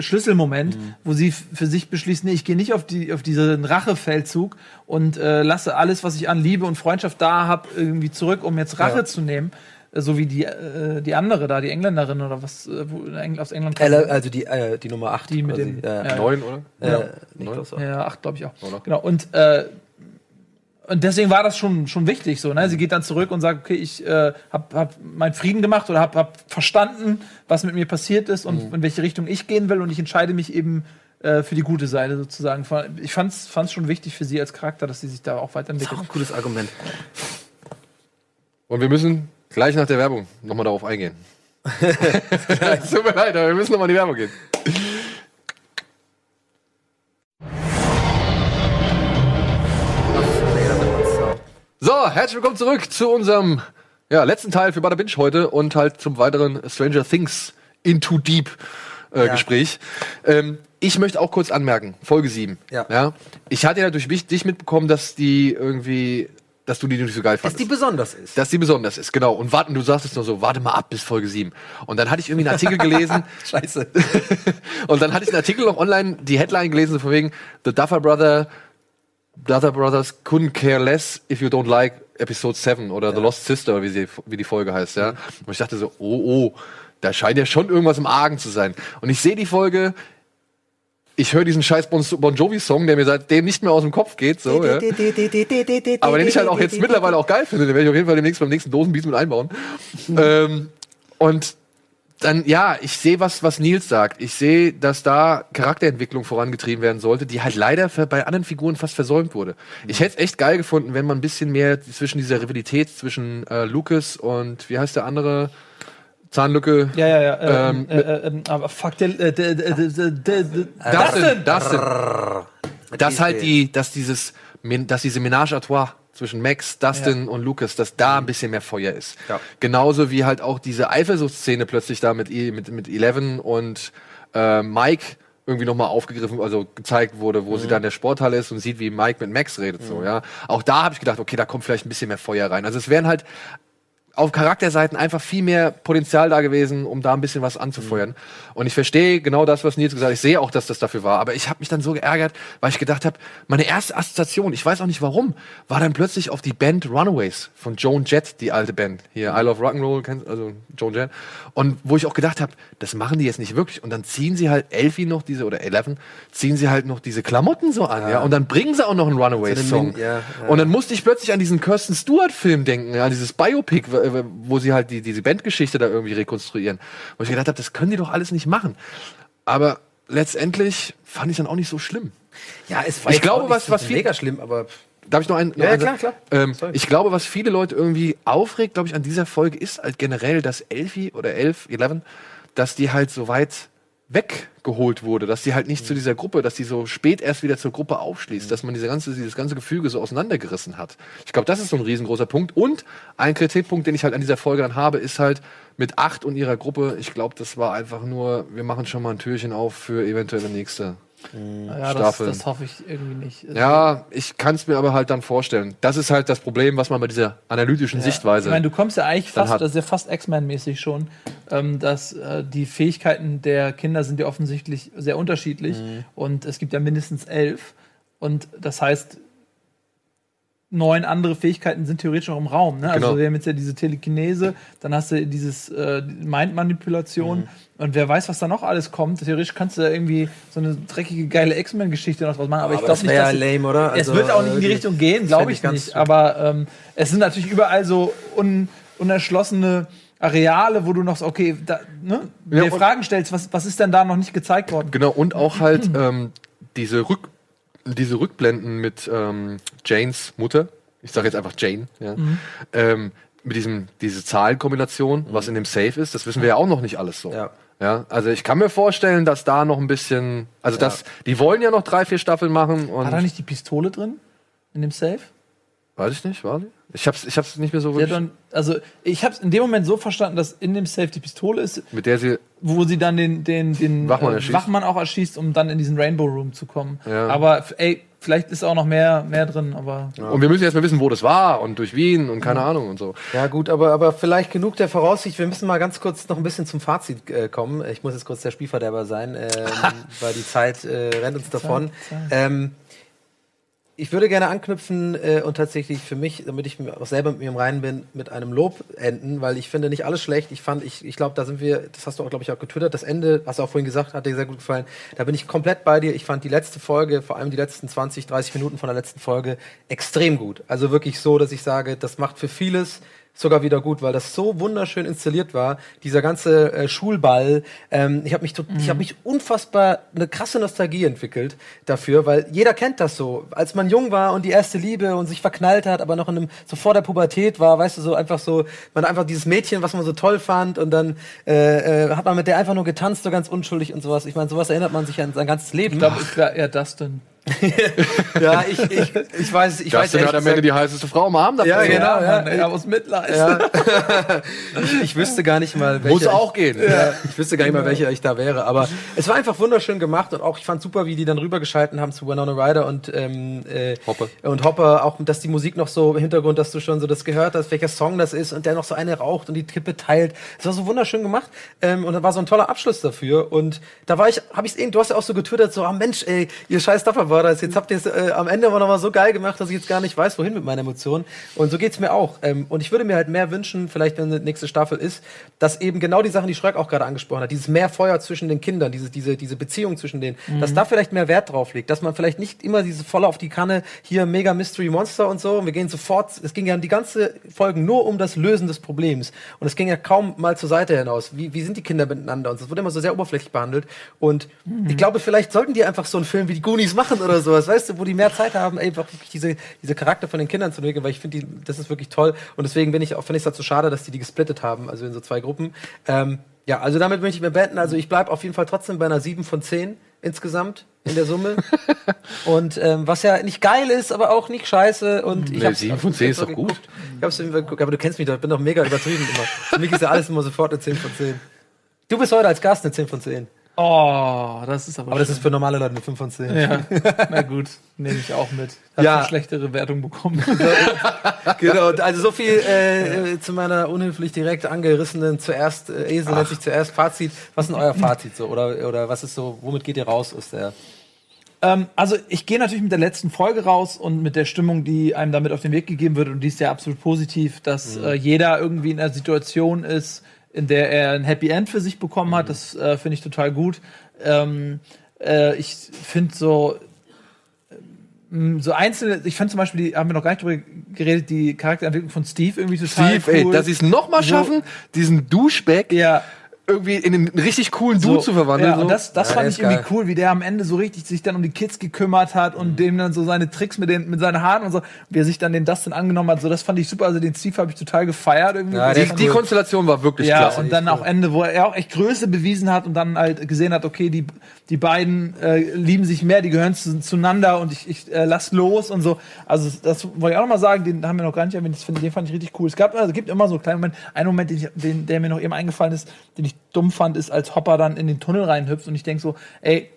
Speaker 2: Schlüsselmoment, mhm. wo sie für sich beschließt, nee, ich gehe nicht auf die auf diesen Rachefeldzug und äh, lasse alles, was ich an Liebe und Freundschaft da habe, irgendwie zurück, um jetzt Rache ja. zu nehmen so wie die, äh, die andere da, die Engländerin oder was, äh, wo aus England
Speaker 1: kam. Also die, äh, die Nummer 8.
Speaker 2: Die mit dem.
Speaker 3: Äh, neun, oder?
Speaker 2: Ja, neun. ja acht, glaube ich auch. Oder? Genau. Und, äh, und deswegen war das schon, schon wichtig. So, ne? Sie geht dann zurück und sagt, okay, ich äh, habe hab meinen Frieden gemacht oder habe hab verstanden, was mit mir passiert ist und mhm. in welche Richtung ich gehen will und ich entscheide mich eben äh, für die gute Seite sozusagen. Ich fand es schon wichtig für sie als Charakter, dass sie sich da auch weiterentwickelt. Das ist auch
Speaker 1: ein gutes Argument.
Speaker 3: Und wir müssen Gleich nach der Werbung nochmal darauf eingehen. Tut mir leid, aber wir müssen nochmal in die Werbung gehen. So, herzlich willkommen zurück zu unserem ja, letzten Teil für Bada Binge heute und halt zum weiteren Stranger Things Into Deep äh, ja. Gespräch. Ähm, ich möchte auch kurz anmerken, Folge 7. Ja. ja. Ich hatte ja durch mich, dich mitbekommen, dass die irgendwie dass du die nicht so geil fandest.
Speaker 1: Dass die besonders ist.
Speaker 3: Dass die besonders ist, genau. Und warten, du sagst es nur so, warte mal ab bis Folge 7. Und dann hatte ich irgendwie einen Artikel gelesen.
Speaker 1: Scheiße.
Speaker 3: und dann hatte ich einen Artikel noch online, die Headline gelesen, so von wegen, The Duffer Brother, Duffer Brothers couldn't care less if you don't like Episode 7 oder ja. The Lost Sister, wie, sie, wie die Folge heißt, ja. Mhm. Und ich dachte so, oh, oh, da scheint ja schon irgendwas im Argen zu sein. Und ich sehe die Folge, ich höre diesen scheiß Bon, bon Jovi-Song, der mir seitdem nicht mehr aus dem Kopf geht, so, ja. Aber den ich halt auch jetzt mittlerweile auch geil finde, den werde ich auf jeden Fall demnächst beim nächsten Dosenbeat mit einbauen. ähm, und dann, ja, ich sehe, was, was Nils sagt. Ich sehe, dass da Charakterentwicklung vorangetrieben werden sollte, die halt leider bei anderen Figuren fast versäumt wurde. Ich hätte es echt geil gefunden, wenn man ein bisschen mehr zwischen dieser Rivalität zwischen äh, Lucas und, wie heißt der andere? Zahnlücke.
Speaker 2: Ja, ja, ja. Ähm, äh, äh, äh, aber fuck, der, äh, der, der, der, der,
Speaker 3: Dustin, Dustin. dass halt die, dass dieses, dass diese Ménage à trois zwischen Max, Dustin ja. und Lucas, dass da ein bisschen mehr Feuer ist. Ja. Genauso wie halt auch diese Eifersuchtsszene plötzlich da mit, mit, mit Eleven und äh, Mike irgendwie nochmal aufgegriffen, also gezeigt wurde, wo mhm. sie dann in der Sporthalle ist und sieht, wie Mike mit Max redet, mhm. so, ja. Auch da habe ich gedacht, okay, da kommt vielleicht ein bisschen mehr Feuer rein. Also es wären halt auf Charakterseiten einfach viel mehr Potenzial da gewesen, um da ein bisschen was anzufeuern. Mhm. Und ich verstehe genau das, was Nils gesagt hat. Ich sehe auch, dass das dafür war. Aber ich habe mich dann so geärgert, weil ich gedacht habe, meine erste Assoziation, ich weiß auch nicht warum, war dann plötzlich auf die Band Runaways von Joan Jett, die alte Band. Hier, I Love Rock'n'Roll, also Joan Jett. Und wo ich auch gedacht habe, das machen die jetzt nicht wirklich. Und dann ziehen sie halt Elfie noch diese, oder Eleven, ziehen sie halt noch diese Klamotten so an, ja. ja? Und dann bringen sie auch noch einen Runaways-Song. Ja, ja. Und dann musste ich plötzlich an diesen Kirsten Stewart-Film denken, ja, dieses Biopic, wo sie halt die, diese Bandgeschichte da irgendwie rekonstruieren. Wo ich gedacht habe, das können die doch alles nicht machen. Aber letztendlich fand ich dann auch nicht so schlimm.
Speaker 1: Ja, es war ich glaube, was, was viel, mega schlimm, aber
Speaker 3: Darf ich noch einen? Noch
Speaker 1: ja, ja, klar, klar.
Speaker 3: Ähm, ich glaube, was viele Leute irgendwie aufregt, glaube ich, an dieser Folge ist halt generell, dass Elfie oder Elf, Eleven, dass die halt so weit weggeholt wurde, dass sie halt nicht mhm. zu dieser Gruppe, dass sie so spät erst wieder zur Gruppe aufschließt, mhm. dass man diese ganze, dieses ganze Gefüge so auseinandergerissen hat. Ich glaube, das ist so ein riesengroßer Punkt. Und ein Kritikpunkt, den ich halt an dieser Folge dann habe, ist halt mit acht und ihrer Gruppe, ich glaube, das war einfach nur, wir machen schon mal ein Türchen auf für eventuelle nächste
Speaker 2: Mhm. Ja, das, das, hoffe ich irgendwie nicht.
Speaker 3: Also ja, ich kann es mir aber halt dann vorstellen. Das ist halt das Problem, was man bei dieser analytischen ja. Sichtweise.
Speaker 2: Ich meine, du kommst ja eigentlich fast, hat. das ist ja fast X-Men-mäßig schon, ähm, dass äh, die Fähigkeiten der Kinder sind ja offensichtlich sehr unterschiedlich mhm. und es gibt ja mindestens elf. Und das heißt, neun andere Fähigkeiten sind theoretisch noch im Raum. Ne? Also genau. Also wir haben jetzt ja diese Telekinese, dann hast du dieses äh, Mind-Manipulation mhm. und wer weiß, was da noch alles kommt. Theoretisch kannst du da irgendwie so eine dreckige, geile X-Men-Geschichte noch draus machen. Aber, aber ich glaube nicht,
Speaker 1: dass ja lame, oder?
Speaker 2: Also, es wird auch nicht in die Richtung gehen, glaube ich nicht. Aber ähm, es sind natürlich überall so un unerschlossene Areale, wo du noch so, okay, da, ne, ja, dir Fragen stellst, was, was ist denn da noch nicht gezeigt worden?
Speaker 3: Genau, und auch halt ähm, diese Rück diese Rückblenden mit ähm, Janes Mutter, ich sage jetzt einfach Jane, ja, mhm. ähm, mit diesem diese Zahlenkombination, mhm. was in dem Safe ist, das wissen wir ja auch noch nicht alles so. Ja. Ja, also ich kann mir vorstellen, dass da noch ein bisschen, also ja. das, die wollen ja noch drei, vier Staffeln machen. Und
Speaker 2: War da nicht die Pistole drin in dem Safe?
Speaker 3: Weiß ich nicht, war die? Ich hab's, ich hab's nicht mehr so
Speaker 2: wirklich. Dann, also ich hab's in dem Moment so verstanden, dass in dem Safe die Pistole ist,
Speaker 3: mit der sie,
Speaker 2: wo sie dann den den den
Speaker 3: Wachmann,
Speaker 2: äh, Wachmann auch erschießt, um dann in diesen Rainbow Room zu kommen. Ja. Aber ey, vielleicht ist auch noch mehr mehr drin, aber
Speaker 3: ja. und wir müssen erstmal wissen, wo das war und durch Wien und keine ja. Ahnung und so.
Speaker 1: Ja gut, aber aber vielleicht genug der Voraussicht. Wir müssen mal ganz kurz noch ein bisschen zum Fazit äh, kommen. Ich muss jetzt kurz der Spielverderber sein, ähm, weil die Zeit äh, rennt uns davon. Zeit, Zeit. Ähm, ich würde gerne anknüpfen äh, und tatsächlich für mich, damit ich auch selber mit mir im Reinen bin, mit einem Lob enden, weil ich finde nicht alles schlecht. Ich fand, ich, ich glaube, da sind wir, das hast du auch, glaube ich, auch getwittert, das Ende, hast du auch vorhin gesagt, hat dir sehr gut gefallen. Da bin ich komplett bei dir. Ich fand die letzte Folge, vor allem die letzten 20, 30 Minuten von der letzten Folge, extrem gut. Also wirklich so, dass ich sage, das macht für vieles sogar wieder gut, weil das so wunderschön installiert war. Dieser ganze äh, Schulball. Ähm, ich habe mich, mhm. ich habe mich unfassbar eine krasse Nostalgie entwickelt dafür, weil jeder kennt das so. Als man jung war und die erste Liebe und sich verknallt hat, aber noch in einem so vor der Pubertät war, weißt du, so einfach so, man einfach dieses Mädchen, was man so toll fand und dann äh, äh, hat man mit der einfach nur getanzt, so ganz unschuldig und sowas. Ich meine, sowas erinnert man sich an sein ganzes Leben.
Speaker 2: Ich glaube, eher das denn.
Speaker 1: ja, ich, ich, ich weiß, ich
Speaker 3: das
Speaker 1: weiß.
Speaker 3: hat am Ende die heißeste Frau am Arm
Speaker 1: Ja, genau. Ja,
Speaker 2: ja. aus Mitleid. Ja.
Speaker 1: ich, ich, wüsste gar nicht mal,
Speaker 3: welche. Muss auch
Speaker 1: ich,
Speaker 3: gehen.
Speaker 1: Ja, ich wüsste gar nicht mal, welcher ich da wäre. Aber es war einfach wunderschön gemacht und auch ich fand super, wie die dann rübergeschalten haben zu Winona Ryder und ähm, äh, Hopper. Und Hopper, auch dass die Musik noch so im Hintergrund, dass du schon so das gehört hast, welcher Song das ist und der noch so eine raucht und die Kippe teilt. Es war so wunderschön gemacht ähm, und da war so ein toller Abschluss dafür. Und da war ich, habe ich es eben, du hast ja auch so getwittert, so, ah Mensch, ey, ihr scheiß Duffer-Brothers, jetzt habt ihr es äh, am Ende aber nochmal so geil gemacht, dass ich jetzt gar nicht weiß, wohin mit meinen Emotionen. Und so geht's mir auch. Ähm, und ich würde mir halt mehr wünschen, vielleicht wenn die nächste Staffel ist, dass eben genau die Sachen, die Schröck auch gerade angesprochen hat, dieses mehr Feuer zwischen den Kindern, diese, diese, diese Beziehung zwischen denen, mhm. dass da vielleicht mehr Wert drauf liegt, dass man vielleicht nicht immer diese voll auf die Kanne, hier mega Mystery Monster und so, und wir gehen sofort, es ging ja die ganze Folgen nur um das Lösen des Problems. Und es ging ja kaum mal zur Seite hinaus. Wie, wie sind die Kinder miteinander? Und es wurde immer so sehr oberflächlich behandelt. Und mhm. ich glaube, vielleicht sollten die einfach so einen Film wie die Goonies machen oder sowas, weißt du, wo die mehr Zeit haben, einfach diese, diese Charakter von den Kindern zu entwickeln, weil ich finde, das ist wirklich toll. Und deswegen bin ich auch, finde ich es dazu schade, dass die die gesplittet haben, also in so zwei Gruppen. Ähm, ja, also damit möchte ich mir beenden. Also ich bleibe auf jeden Fall trotzdem bei einer 7 von 10. insgesamt in der Summe. und ähm, was ja nicht geil ist, aber auch nicht scheiße. Und ich
Speaker 3: nee, 7 von 10 ist doch gut.
Speaker 1: Ich hab's geguckt, aber du kennst mich doch, ich bin doch mega übertrieben immer. Für mich ist ja alles immer sofort eine 10 von 10. Du bist heute als Gast eine 10 von 10.
Speaker 2: Oh, das ist aber.
Speaker 1: Aber schön. das ist für normale Leute eine 5 von 10.
Speaker 2: Ja, na gut, nehme ich auch mit.
Speaker 1: Hat ja.
Speaker 2: eine schlechtere Wertung bekommen.
Speaker 1: genau, also so viel äh, zu meiner unhöflich direkt angerissenen zuerst, äh, Esel nennt sich zuerst Fazit. Was ist denn euer Fazit so? Oder, oder was ist so, womit geht ihr raus aus der
Speaker 2: ähm, also ich gehe natürlich mit der letzten Folge raus und mit der Stimmung, die einem damit auf den Weg gegeben wird und die ist ja absolut positiv, dass mhm. äh, jeder irgendwie in einer Situation ist, in der er ein Happy End für sich bekommen hat. Mhm. Das äh, finde ich total gut. Ähm, äh, ich finde so ähm, so einzelne, ich fand zum Beispiel, die haben wir noch gar nicht drüber geredet, die Charakterentwicklung von Steve irgendwie total
Speaker 3: Steve, cool. ey, dass sie es nochmal schaffen, so, diesen Duschback
Speaker 2: ja
Speaker 3: irgendwie in einen richtig coolen Dude
Speaker 2: so,
Speaker 3: zu verwandeln.
Speaker 2: Ja, so. und das, das ja, fand ich irgendwie geil. cool, wie der am Ende so richtig sich dann um die Kids gekümmert hat und mhm. dem dann so seine Tricks mit, den, mit seinen Haaren und so, wie er sich dann den Dustin angenommen hat. So, das fand ich super. Also den Steve habe ich total gefeiert irgendwie.
Speaker 3: Ja, die, die Konstellation war wirklich
Speaker 2: ja,
Speaker 3: klasse.
Speaker 2: Und dann auch Ende, wo er auch echt Größe bewiesen hat und dann halt gesehen hat, okay, die, die beiden äh, lieben sich mehr, die gehören zu, zueinander und ich, ich äh, lass los und so. Also das wollte ich auch noch mal sagen, den haben wir noch gar nicht erwähnt, den fand ich richtig cool. Es gab, also, gibt immer so kleine Momente, einen Moment, den, ich, den, der mir noch eben eingefallen ist, den ich dumm fand, ist, als Hopper dann in den Tunnel reinhüpft und ich denke so, ey,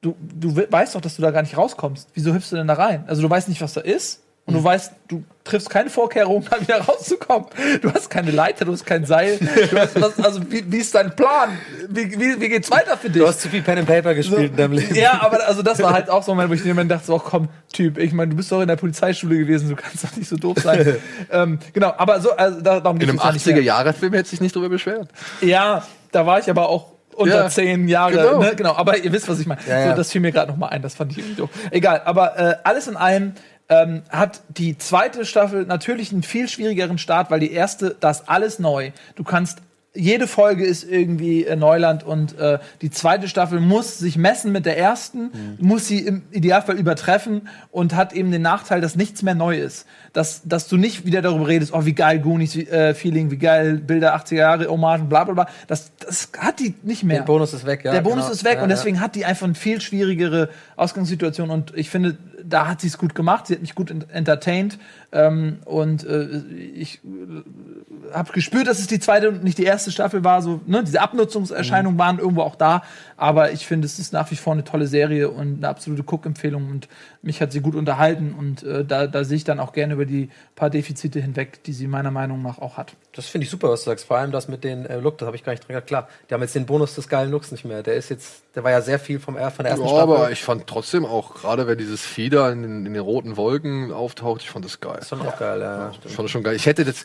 Speaker 2: du, du weißt doch, dass du da gar nicht rauskommst. Wieso hüpfst du denn da rein? Also du weißt nicht, was da ist und du mhm. weißt, du triffst keine Vorkehrungen, da wieder rauszukommen. Du hast keine Leiter, du hast kein Seil. Hast, was, also wie, wie, ist dein Plan? Wie, wie, wie, geht's weiter für dich?
Speaker 1: Du hast zu viel Pen and Paper gespielt so, in deinem Leben.
Speaker 2: Ja, aber also das war halt auch so ein Moment, wo ich mir dachte, so, komm, Typ, ich meine, du bist doch in der Polizeischule gewesen, du kannst doch nicht so doof sein. ähm, genau, aber so, also darum
Speaker 3: In einem 80er-Jahre-Film hätte sich nicht drüber beschwert.
Speaker 2: Ja, da war ich aber auch unter ja, zehn Jahre. Genau. Ne? genau. Aber ihr wisst, was ich meine. Ja, ja. So, das fiel mir gerade noch mal ein. Das fand ich irgendwie doof. Egal. Aber äh, alles in allem ähm, hat die zweite Staffel natürlich einen viel schwierigeren Start, weil die erste, da ist alles neu. Du kannst jede Folge ist irgendwie äh, Neuland und äh, die zweite Staffel muss sich messen mit der ersten, mhm. muss sie im Idealfall übertreffen und hat eben den Nachteil, dass nichts mehr neu ist. Dass, dass du nicht wieder darüber redest, oh, wie geil Goonies äh, Feeling, wie geil Bilder 80er Jahre, Hommagen, bla bla bla. Das, das hat die nicht mehr.
Speaker 1: Der Bonus ist weg, ja.
Speaker 2: Der Bonus genau. ist weg ja, und deswegen ja. hat die einfach eine viel schwierigere Ausgangssituation und ich finde, da hat sie es gut gemacht, sie hat mich gut entertained ähm, und äh, ich äh, habe gespürt, dass es die zweite und nicht die erste Staffel war. So, ne? Diese Abnutzungserscheinungen mhm. waren irgendwo auch da, aber ich finde, es ist nach wie vor eine tolle Serie und eine absolute Cook-Empfehlung und mich hat sie gut unterhalten und äh, da, da sehe ich dann auch gerne über die paar Defizite hinweg, die sie meiner Meinung nach auch hat.
Speaker 1: Das finde ich super, was du sagst. Vor allem das mit den äh, Look, das habe ich gar nicht dran gedacht. Klar, die haben jetzt den Bonus des geilen Looks nicht mehr. Der ist jetzt, der war ja sehr viel vom von der ersten ja, Staffel.
Speaker 3: aber ich fand trotzdem auch, gerade wenn dieses Fieder in den, in den, roten Wolken auftaucht, ich fand das geil. Das
Speaker 1: ist schon auch geil, ja.
Speaker 3: ich fand das schon geil. Ich hätte das,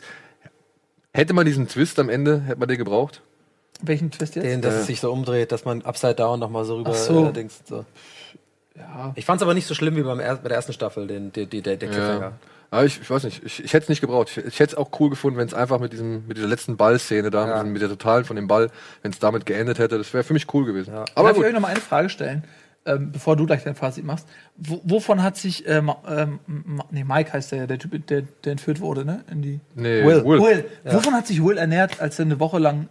Speaker 3: hätte man diesen Twist am Ende, hätte man den gebraucht?
Speaker 2: Welchen Twist jetzt?
Speaker 1: Den, dass äh. es sich so umdreht, dass man upside down nochmal so rüber
Speaker 2: so.
Speaker 1: Äh, denkst. So. Ja. Ich fand es aber nicht so schlimm wie beim er bei der ersten Staffel, den, den, den, der Cliffhanger. Ja.
Speaker 3: Ich, ich weiß nicht, ich, ich hätte es nicht gebraucht. Ich, ich hätte es auch cool gefunden, wenn es einfach mit diesem, mit dieser letzten Ballszene da, ja. mit, mit, der Totalen von dem Ball, wenn es damit geendet hätte, das wäre für mich cool gewesen. Ja.
Speaker 2: Aber Darf gut. ich euch noch mal eine Frage stellen, ähm, bevor du gleich dein Fazit machst? Wo, wovon hat sich, ähm, ähm, nee, Mike heißt der, der Typ, der, der entführt wurde, ne? In die
Speaker 3: nee,
Speaker 2: Will. Will. Will. Ja. Wovon hat sich Will ernährt, als er eine Woche lang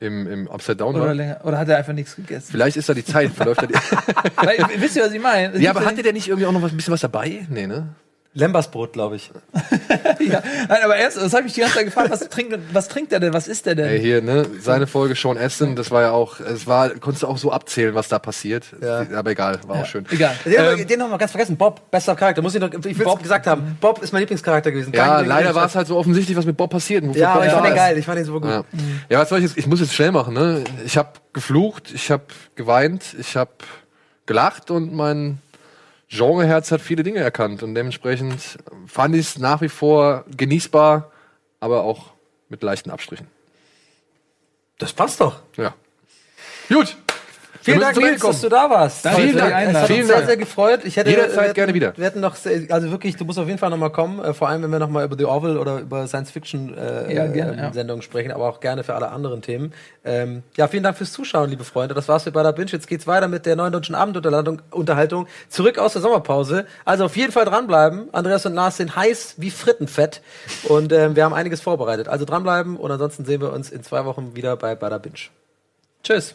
Speaker 3: im, im Upside Down
Speaker 2: oder, länger, oder hat er einfach nichts gegessen?
Speaker 3: Vielleicht ist da die Zeit, verläuft da die.
Speaker 2: Wisst ihr, was ich meine?
Speaker 3: Ja, aber hatte der nicht irgendwie auch noch was, ein bisschen was dabei? Nee, ne?
Speaker 1: Lembersbrot, glaube ich.
Speaker 2: ja, nein, aber erst, das habe ich die ganze Zeit gefragt, was trinkt, was trinkt er denn, was ist der denn?
Speaker 3: Ey, hier, ne, seine Folge Sean Aston, das war ja auch, es war, konntest du auch so abzählen, was da passiert. Ja. Aber egal, war ja. auch schön.
Speaker 2: Egal.
Speaker 1: Den, ähm, den haben wir ganz vergessen, Bob, bester Charakter, muss ich noch, ich will Bob gesagt haben, Bob ist mein Lieblingscharakter gewesen.
Speaker 3: Ja, leider war es halt so offensichtlich, was mit Bob passiert.
Speaker 1: Ja, aber ich fand den geil, ich fand den super gut.
Speaker 3: Ja, ja was soll ich jetzt, ich muss jetzt schnell machen, ne, ich habe geflucht, ich habe geweint, ich habe gelacht und mein Genreherz hat viele Dinge erkannt und dementsprechend fand ich es nach wie vor genießbar, aber auch mit leichten Abstrichen.
Speaker 1: Das passt doch.
Speaker 3: Ja. Gut.
Speaker 1: Vielen Dank, Nils, dass du da warst.
Speaker 3: Danke vielen Dank.
Speaker 1: Es hat uns sehr, sehr gefreut. Ich hätte,
Speaker 3: Jederzeit hätten, gerne wieder.
Speaker 1: Wir hätten noch, also wirklich, du musst auf jeden Fall nochmal kommen, äh, vor allem wenn wir nochmal über The Orville oder über Science-Fiction-Sendungen äh, ja, sprechen, aber auch gerne für alle anderen Themen. Ähm, ja, vielen Dank fürs Zuschauen, liebe Freunde. Das war's für Bada Binge. Jetzt geht's weiter mit der neuen deutschen Abendunterhaltung zurück aus der Sommerpause. Also auf jeden Fall dranbleiben. Andreas und Lars sind heiß wie Frittenfett und ähm, wir haben einiges vorbereitet. Also dranbleiben und ansonsten sehen wir uns in zwei Wochen wieder bei Bada Binge. Tschüss.